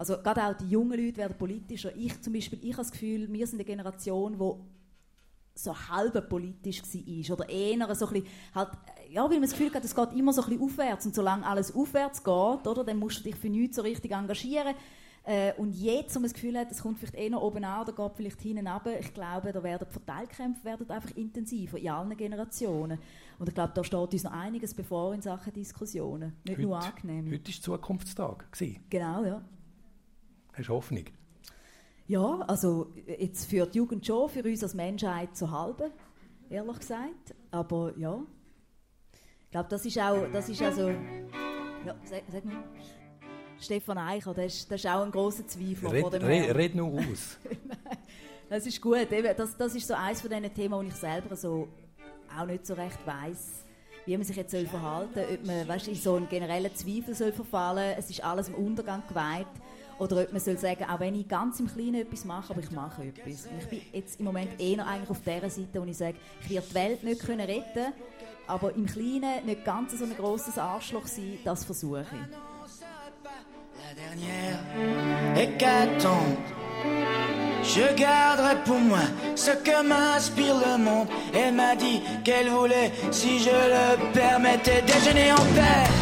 Also gerade auch die jungen Leute werden politischer. Ich zum Beispiel, ich habe das Gefühl, wir sind eine Generation, die so halb politisch war. Oder eher so ein bisschen, halt, ja, weil man das Gefühl hat, es geht immer so ein bisschen aufwärts. Und solange alles aufwärts geht, oder, dann musst du dich für nichts so richtig engagieren. Äh, und jetzt, wo man das Gefühl hat, es kommt vielleicht eher oben an oder geht vielleicht hinten runter, ich glaube, da werden die Verteilkämpfe werden einfach intensiver in allen Generationen. Und ich glaube, da steht uns noch einiges bevor in Sachen Diskussionen. Nicht nur angenehm. Heute war Zukunftstag. gewesen. Genau, ja. Hast du Hoffnung? Ja, also jetzt für die Jugend schon, für uns als Menschheit zu halbe, ehrlich gesagt. Aber ja, ich glaube, das ist auch, das ist also, ja, sag, sag mal. Stefan Eicher, das ist, das ist auch ein grosser Zweifel Red, red, Herrn. red nur aus. Das ist gut. Das, das ist so eines von diesen Themen, wo ich selber so auch nicht so recht weiss, wie man sich jetzt soll verhalten soll. Ob man weißt, in so einen generellen Zweifel soll verfallen es ist alles im Untergang geweiht. Oder ob man soll sagen, auch wenn ich ganz im Kleinen etwas mache, aber ich mache etwas. Und ich bin jetzt im Moment eher eigentlich auf der Seite, wo ich sage, ich werde die Welt nicht können retten aber im Kleinen nicht ganz so ein grosses Arschloch sein, das versuche ich. Je garderai pour moi ce que m'inspire le monde. Elle m'a dit qu'elle voulait, si je le permettais, déjeuner en paix.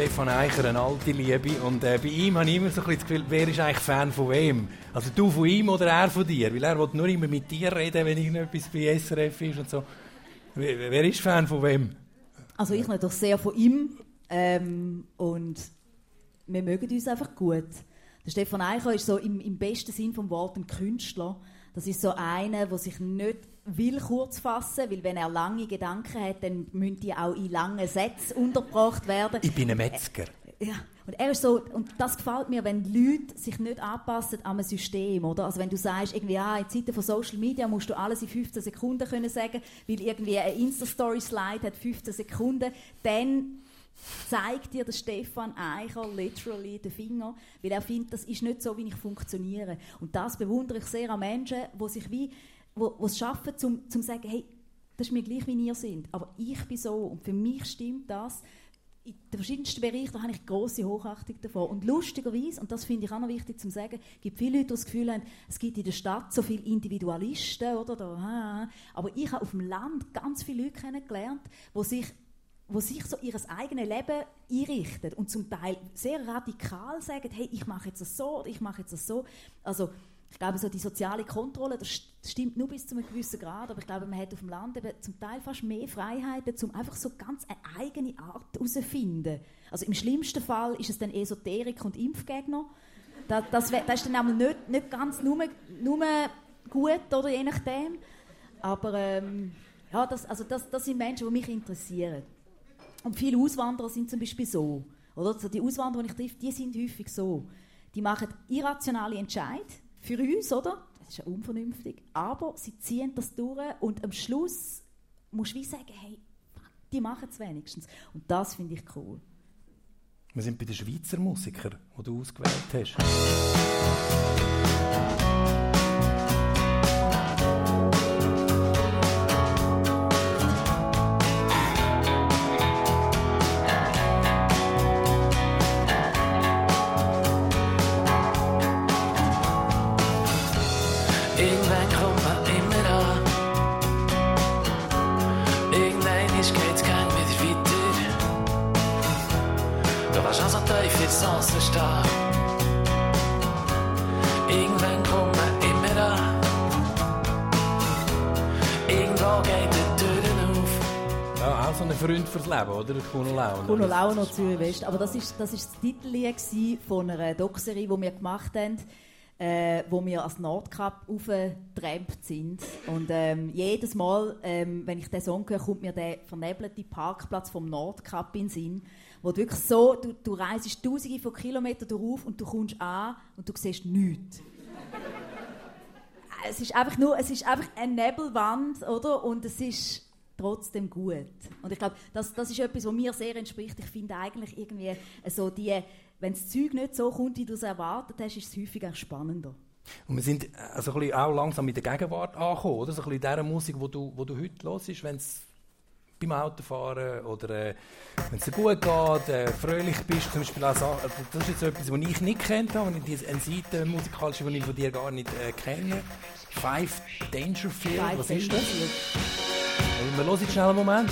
Stefan Eicher, eine alte Liebe. Und äh, bei ihm habe ich immer so ein bisschen das Gefühl, wer ist eigentlich Fan von wem? Also du von ihm oder er von dir? Weil er will nur immer mit dir reden, wenn irgendetwas bei SRF ist und so. Wer, wer ist Fan von wem? Also ich natürlich sehr von ihm ähm, und wir mögen uns einfach gut. Der Stefan Eicher ist so im, im besten Sinn vom Wort ein Künstler. Das ist so einer, der sich nicht will kurz fassen, weil wenn er lange Gedanken hat, dann müssen die auch in langen Sätzen untergebracht werden. Ich bin ein Metzger. Ja, und er ist so, und das gefällt mir, wenn Leute sich nicht anpassen an ein System, oder? Also wenn du sagst, irgendwie, ah, in Zeiten von Social Media musst du alles in 15 Sekunden können sagen, weil irgendwie ein Insta-Story-Slide hat 15 Sekunden, dann zeigt dir der Stefan Eicher literally den Finger, weil er findet, das ist nicht so, wie ich funktioniere. Und das bewundere ich sehr an Menschen, die sich wie, wo es schaffen, zum, zum sagen, hey, das ist mir gleich, wie ihr sind, aber ich bin so und für mich stimmt das. In den verschiedensten Bereichen da habe ich große Hochachtung davon. Und lustigerweise, und das finde ich auch noch wichtig zu sagen, gibt viele Leute, die das Gefühl haben, es gibt in der Stadt so viele Individualisten, oder? Da, aber ich habe auf dem Land ganz viele Leute kennengelernt, die sich wo sich so ihr eigenes Leben einrichten und zum Teil sehr radikal sagen, hey, ich mache jetzt das so oder ich mache jetzt das so. Also ich glaube, so die soziale Kontrolle, das stimmt nur bis zu einem gewissen Grad, aber ich glaube, man hat auf dem Land eben zum Teil fast mehr Freiheiten, um einfach so ganz eine eigene Art herauszufinden. Also im schlimmsten Fall ist es dann Esoterik und Impfgegner. Das, das, das ist dann auch nicht, nicht ganz nur, nur gut, oder je nachdem. Aber ähm, ja, das, also das, das sind Menschen, die mich interessieren. Und viele Auswanderer sind zum Beispiel so. Oder? Also die Auswanderer, die ich treffe, die sind häufig so. Die machen irrationale Entscheidungen für uns, oder? Das ist ja unvernünftig. Aber sie ziehen das durch und am Schluss musst du wie sagen, hey, die machen es wenigstens. Und das finde ich cool. Wir sind bei den Schweizer Musikern, die du ausgewählt hast. Fürs Leben, oder? Kuno Launer. Kuno Launer, Zürich West. Aber das ist das, ist das gsi von einer Doxerie, die wir gemacht haben, äh, wo wir als Nordkap aufgetrampt sind. Und ähm, jedes Mal, ähm, wenn ich den Song höre, kommt mir der vernebelte Parkplatz vom Nordkap in den Sinn. Wo du wirklich so, du, du reist tausende von Kilometern darauf und du kommst an und du siehst nichts. es ist einfach nur, es ist einfach eine Nebelwand, oder? Und es ist trotzdem gut. Und ich glaube, das, das ist etwas, was mir sehr entspricht. Ich finde eigentlich irgendwie so die, wenn das Zeug nicht so kommt, wie du es erwartet hast, ist es häufig auch spannender. Und wir sind also ein bisschen auch langsam in der Gegenwart angekommen, oder? So ein bisschen dieser Musik, die du, wo du heute hörst, wenn es beim Autofahren oder äh, wenn es dir gut geht, äh, fröhlich bist, zum Beispiel auch Sachen, das ist jetzt etwas, was ich nicht kennt habe, und diese eine Seite musikalische, die ich von dir gar nicht äh, kenne. Five Dangerfield, Five was ist das? Wir hören schnell einen Moment.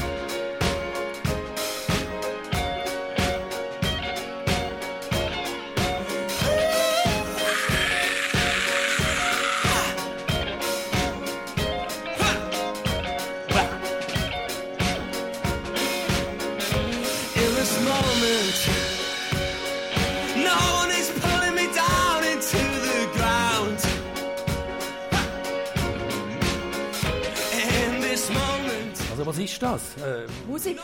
Ist das? Äh, Musik.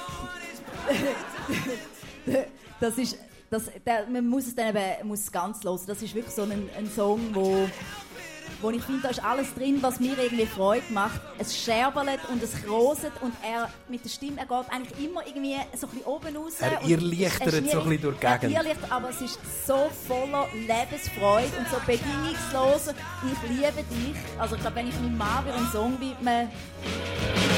das ist, das, der, man muss es dann eben, muss ganz hören. Das ist wirklich so ein, ein Song, wo, wo ich finde, da ist alles drin, was mir irgendwie Freude macht. Es scherbelt und es roset und er mit der Stimme, er geht eigentlich immer irgendwie so ein bisschen oben raus. Er irrlichtert so ein bisschen durch die Gegend. irrlichtert, aber es ist so voller Lebensfreude und so bedingungslos. Ich liebe dich. Also ich glaube, wenn ich meinem Mann wieder einen Song I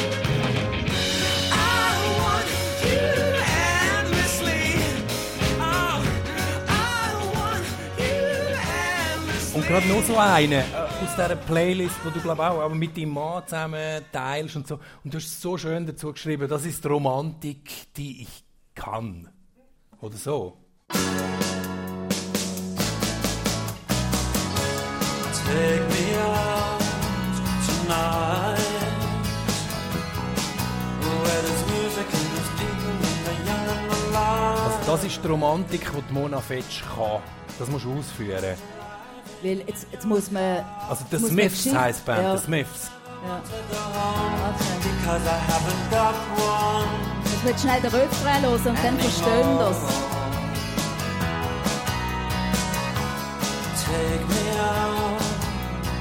Und gerade noch so einen äh, aus dieser Playlist, die du glaube auch aber mit deinem Mann zusammen teilst und so. Und du hast so schön dazu geschrieben, das ist die Romantik, die ich kann. Oder so. Das ist die Romantik, die die Mona Fetsch kann. Das musst du ausführen. Weil jetzt, jetzt muss man... Also The Smiths heisst Band, Ja. The Smiths. Ja. Because I haven't got one. Muss man jetzt schnell den Refrain hören und dann verstehen das. Take me out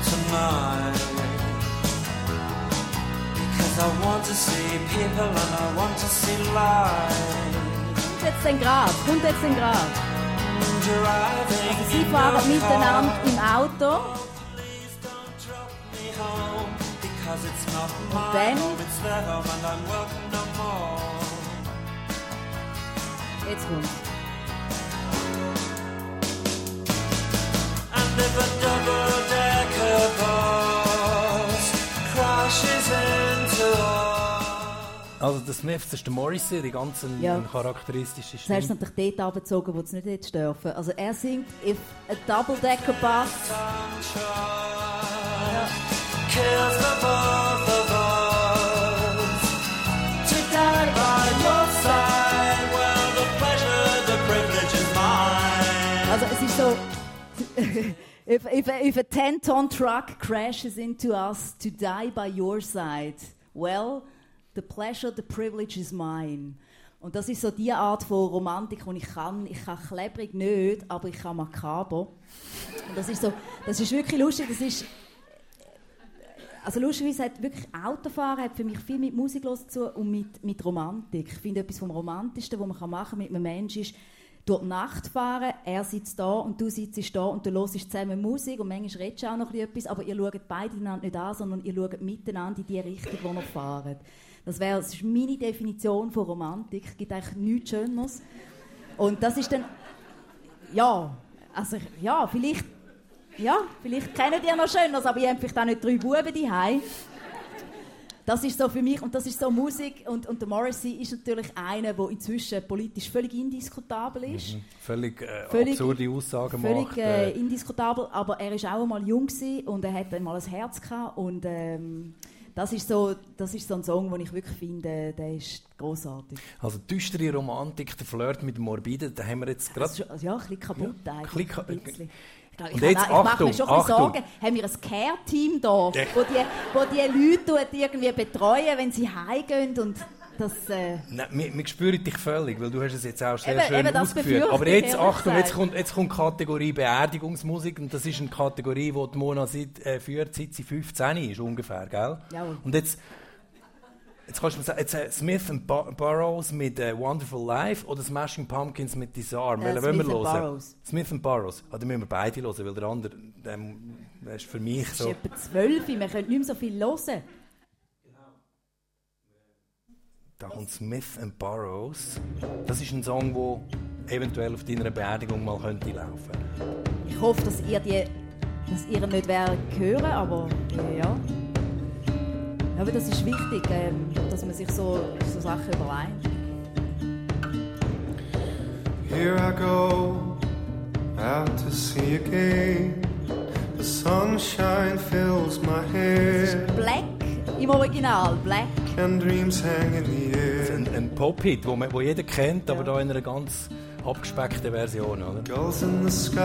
tonight. Because I want to see people and I want to see life. Jetzt den Grad, kommt jetzt den Grad. Driving Sie fahren miteinander im Auto. Please don't drop me home. Because it's not Also The Smiths ist der Morrissey, die ganz eine Ja. eine charakteristische Das hast du natürlich dort abgezogen, wo es nicht hättest dürfen. Also er singt If a Double-Decker Bus kills the both of us. To die by your side, well, the pleasure, the privilege is mine. Also es ist so if, if, if a 10-ton truck crashes into us to die by your side, well, the pleasure, the privilege is mine. Und das ist so die Art von Romantik, die ich kann. Ich kann klebrig nicht, aber ich kann makaber. Und das ist so, das ist wirklich lustig. Das ist also lustigerweise hat wirklich Autofahren hat für mich viel mit Musik los zu und mit, mit Romantik. Ich finde etwas vom Romantischsten, was man kann machen mit einem Menschen ist durch die Nacht fahren. Er sitzt da und du sitzt da und du hörst zusammen Musik und manchmal redest du auch noch etwas, aber ihr schaut beide einander nicht an, sondern ihr schaut miteinander in die Richtung, wo ihr fahrt. Das, wäre, das ist meine Definition von Romantik. Es gibt eigentlich nichts Schöneres. Und das ist dann ja, also ja, vielleicht ja, vielleicht kennt ihr noch Schöneres, aber ihr habt vielleicht auch nicht drei Buben daheim. Das ist so für mich, und das ist so Musik, und, und der Morrissey ist natürlich einer, der inzwischen politisch völlig indiskutabel ist. Völlig, äh, Völlig- absurde Aussagen Völlig macht. äh, Äh, indiskutabel, aber er ist auch einmal jung und er hat einmal ein Herz gehabt und ähm, das ist so, das ist so ein Song, den ich wirklich finde, der ist großartig. also düstere Romantik, der Flirt mit dem Morbiden, da haben wir jetzt gerade... Also, ja, ein bisschen kaputt Ja, eigentlich. ein bisschen bisschen. Ich, Und jetzt auch- ich mache Achtung, mir schon Achtung. Sorgen. Haben wir ein Care-Team da, wo die, wo die Leute irgendwie betreuen, wenn sie heimgehen und das... Äh, Nein, wir, wir spüren dich völlig, weil du hast es jetzt auch sehr Eben- schön eben ausgeführt. Aber jetzt, Achtung, jetzt kommt, jetzt kommt die Kategorie Beerdigungsmusik und das ist eine Kategorie, die die Mona seit, äh, führt, seit sie 15 ist ungefähr, gell? Jawohl. Und jetzt, jetzt kannst du mir sagen, jetzt, äh, Smith and Bur Burroughs mit äh, Wonderful Life oder Smashing Pumpkins mit Disarm? Äh, wir Smith and hören? Burroughs. Smith and Burroughs. Ah, dann müssen wir beide hören, weil der andere, der, der ist für mich es so... ist etwa zwölf, wir können nicht mehr so viel hören. Da kommt Smith and Burroughs. Das ist ein Song, der eventuell auf deiner Beerdigung mal könnte laufen. Ich hoffe, dass ihr, die, dass ihr nicht hören, aber ja. Aber das ist wichtig, ähm, dass man sich so, so Sachen überlegt. Here I go out to sea again. The sunshine fills my hair, Black im Original, Black. and dreams hang in the air. Ein, ein Pop-Hit, den wo jeder kennt, aber Ja. da in einer ganz abgespeckten Version, oder? Gulls in the sky,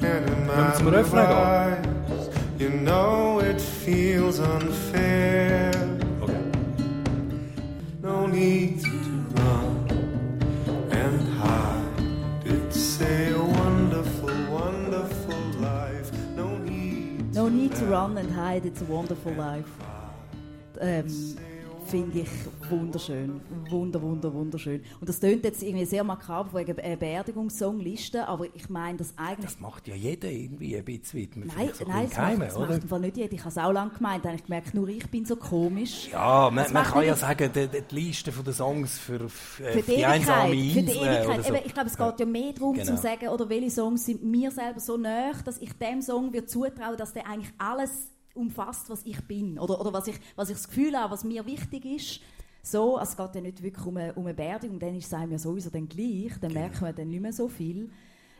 and in wir zum Refrain gehen? Eyes, you know it feels unfair. Okay. No need to run and hide. It's a wonderful, wonderful life. No need. No need to run and hide, it's a wonderful life. Ähm, Finde ich wunderschön. Wunder, wunder, wunderschön. Und das tönt jetzt irgendwie sehr makaber wegen äh, Beerdigungssongliste, aber ich meine das eigentlich. Das macht ja jeder irgendwie ein bisschen. Nein, so ein nein, das macht, Geheime, das macht oder? Fall nicht jeder. Ich habe es auch lange gemeint. Habe ich gemerkt, nur ich bin so komisch. Ja, man, man macht kann ja sagen, die, die Liste der Songs für, für, Für die die einsame Ewigkeit. Für die Insel Ewigkeit. so. Eben, ich glaube, es geht ja mehr darum, Genau. zu sagen, oder welche Songs sind mir selber so nah, dass ich dem Song würde zutrauen, dass der eigentlich alles umfasst, was ich bin. Oder, oder was, ich, was ich das Gefühl habe, was mir wichtig ist. so, es geht ja nicht wirklich um eine, um eine Beerdigung, dann ist es einem ja sowieso dann gleich, dann Genau. merkt man dann nicht mehr so viel.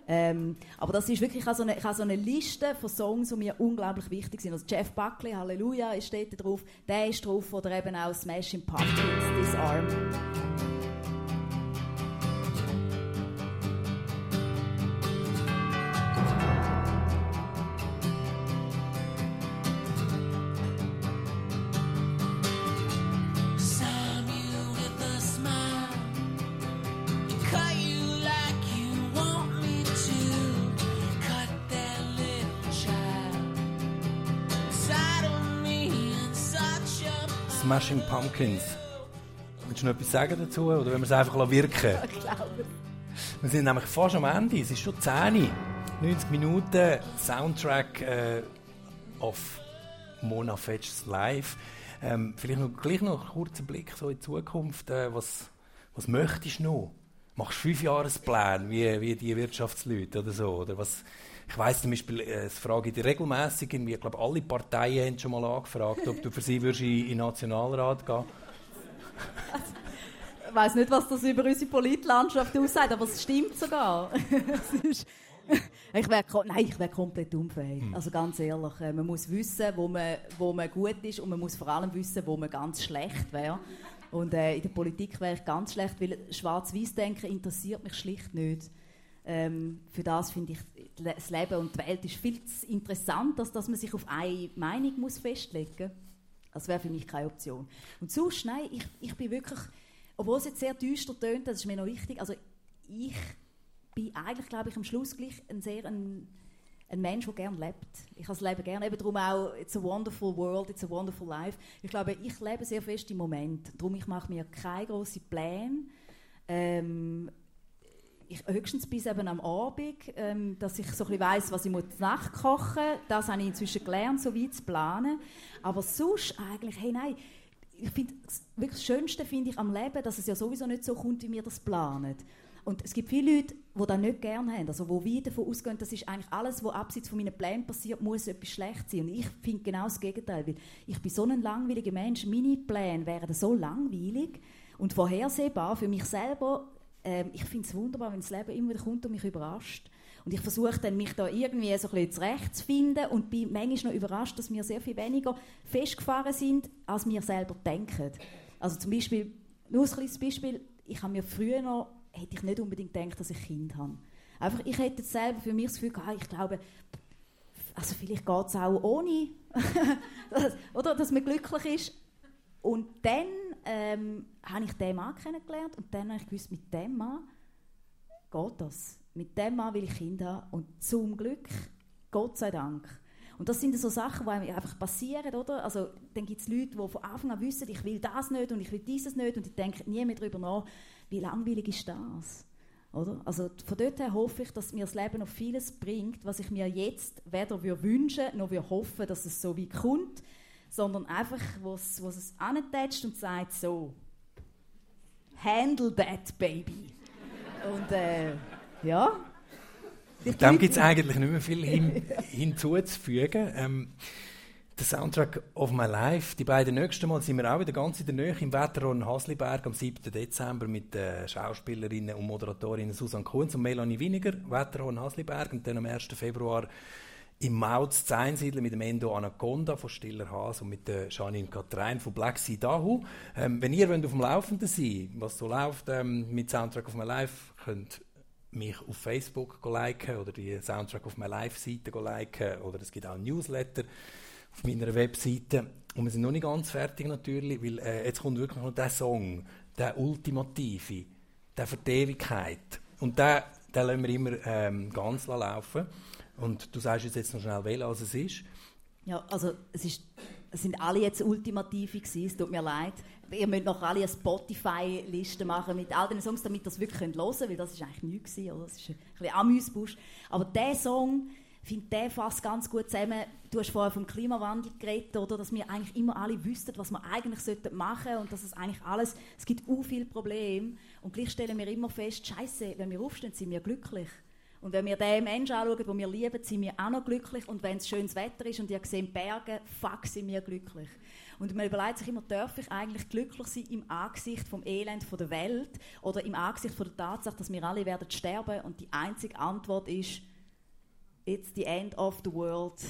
Ähm, aber das ist wirklich, ich habe, so eine, ich habe so eine Liste von Songs, die mir unglaublich wichtig sind. Also Jeff Buckley, Halleluja, ist dort drauf, der ist drauf, oder eben auch Smashing Pumpkins, Disarm. Smashing Pumpkins. Willst du noch etwas sagen dazu? Oder wenn wir es einfach wirken lassen? Ich glaube. Wir sind nämlich fast am Ende. Es ist schon 10. 90 Minuten Soundtrack äh, auf Mona Fetch's Live. Ähm, vielleicht noch, gleich noch einen kurzen Blick so in die Zukunft. Äh, was, was möchtest du noch? Machst du fünf Jahrespläne wie, wie die Wirtschaftsleute oder so? Oder was? Ich weiss zum Beispiel, äh, das frage ich dich regelmässig. Ich glaube, alle Parteien haben schon mal angefragt, ob du für sie würdest in den Nationalrat gehen Ich weiß nicht, was das über unsere Politlandschaft aussagt, aber es stimmt sogar. Es ich wäre nein, ich wäre komplett unfähig. Also ganz ehrlich, äh, man muss wissen, wo man, wo man gut ist und man muss vor allem wissen, wo man ganz schlecht wäre. Und äh, in der Politik wäre ich ganz schlecht, weil Schwarz-Weiß-Denken interessiert mich schlicht nicht. Ähm, für das finde ich, das Leben und die Welt ist viel zu interessant, als dass man sich auf eine Meinung muss festlegen muss. Das wäre für mich keine Option. Und sonst, nein, ich, ich bin wirklich, obwohl es jetzt sehr düster tönt, das ist mir noch wichtig, also ich bin eigentlich, glaube ich, am Schluss gleich ein sehr ein, ein Mensch, der gerne lebt. Ich habe das Leben gerne, eben darum auch «It's a wonderful world, it's a wonderful life». Ich glaube, ich lebe sehr fest im Moment. Darum, ich mache mir keine grossen Pläne. Ähm, ich, höchstens bis eben am Abend, ähm, dass ich so ein weiss, was ich muss Nacht muss. Das habe ich inzwischen gelernt, so weit zu planen. Aber sonst eigentlich, hey, nein, ich finde, wirklich das Schönste finde ich am Leben, dass es ja sowieso nicht so kommt, wie wir das planen. Und es gibt viele Leute, die das nicht gerne haben, also die weit davon ausgehen, das ist eigentlich alles, was abseits von meinen Plänen passiert, muss etwas schlecht sein. Und ich finde genau das Gegenteil, weil ich bin so ein langweiliger Mensch, meine Pläne wären so langweilig und vorhersehbar für mich selber. Ähm, ich finde es wunderbar, wenn das Leben immer wieder kommt und mich überrascht. Und ich versuche dann, mich da irgendwie so ein bisschen zurechtzufinden und bin manchmal noch überrascht, dass wir sehr viel weniger festgefahren sind, als wir selber denken. Also zum Beispiel, nur ein kleines Beispiel, ich habe mir früher noch, hätte ich nicht unbedingt gedacht, dass ich Kind habe. Einfach, ich hätte selber für mich das Gefühl gehabt, ich glaube, also vielleicht geht es auch ohne, oder, dass man glücklich ist. Und dann ähm, habe ich den Mann kennengelernt und dann habe ich gewusst, mit dem Mann geht das. Mit dem Mann will ich Kinder und zum Glück, Gott sei Dank. Und das sind so Sachen, die einem einfach passieren, oder? Also dann gibt es Leute, die von Anfang an wissen, ich will das nicht und ich will dieses nicht und die denken nie mehr darüber nach, wie langweilig ist das? Oder? Also von dort her hoffe ich, dass mir das Leben noch vieles bringt, was ich mir jetzt weder wünschen noch hoffen, dass es so wie kommt, sondern einfach, was es antätscht und sagt so, handle that, baby. Und äh, ja. Dem gibt es eigentlich nicht mehr viel hin, hinzuzufügen. Ähm, der Soundtrack of My Life. Die beiden nächsten Mal sind wir auch wieder ganz in der Nähe im Wetterhorn Hasliberg am 7. Dezember mit den Schauspielerinnen und Moderatorinnen Susanne Kunz und Melanie Winiger, Wetterhorn Hasliberg. Und dann am 1. Februar im Mautz zu einsiedeln mit dem Endo Anaconda von Stiller Haas und mit der Janine Katrein von Black Sea Dahu. Ähm, wenn ihr wollt auf dem Laufenden sein was so läuft ähm, mit Soundtrack of My Life, könnt mich auf Facebook liken oder die Soundtrack of My Life Seite liken oder es gibt auch ein Newsletter auf meiner Webseite. Und wir sind noch nicht ganz fertig natürlich, weil äh, jetzt kommt wirklich noch der Song, der Ultimative, der für die Ewigkeit. Und den, den lassen wir immer ähm, ganz laufen. Und du sagst uns jetzt noch schnell, welcher als es ist. Ja, also es, ist, es sind alle jetzt Ultimative gewesen, es tut mir leid. Ihr müsst noch alle eine Spotify-Liste machen mit all den Songs, damit ihr es wirklich hören könnt, weil das ist eigentlich nichts gewesen, oder? Das ist ein bisschen Amüsbusch. Aber der Song, finde, der fasst ganz gut zusammen. Du hast vorher vom Klimawandel geredet, oder? Dass wir eigentlich immer alle wüssten, was wir eigentlich sollten machen und dass es eigentlich alles, es gibt u viele Probleme und gleich stellen wir immer fest, Scheiße, wenn wir aufstehen, sind wir glücklich. Und wenn wir den Menschen anschauen, den wir lieben, sind wir auch noch glücklich. Und wenn es schönes Wetter ist und ihr seht Berge, fuck, sind wir glücklich. Und man überlegt sich immer, darf ich eigentlich glücklich sein im Angesicht vom Elend der Welt oder im Angesicht der Tatsache, dass wir alle werden sterben? Und die einzige Antwort ist, it's the end of the world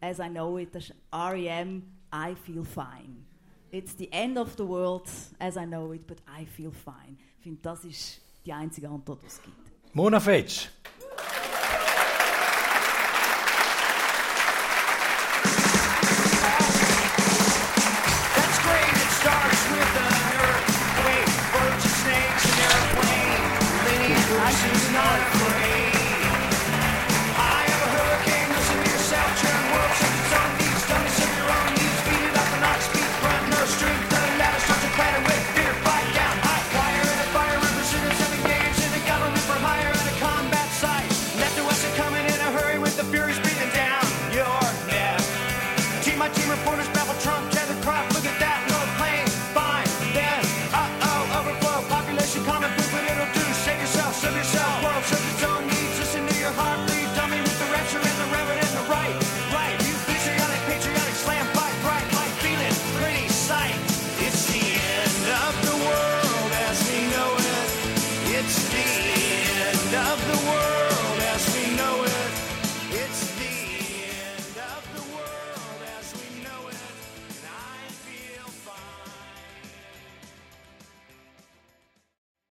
as I know it. Das ist R.E.M. I feel fine. It's the end of the world as I know it, but I feel fine. Ich finde, das ist die einzige Antwort, die es gibt. Mona Fetsch,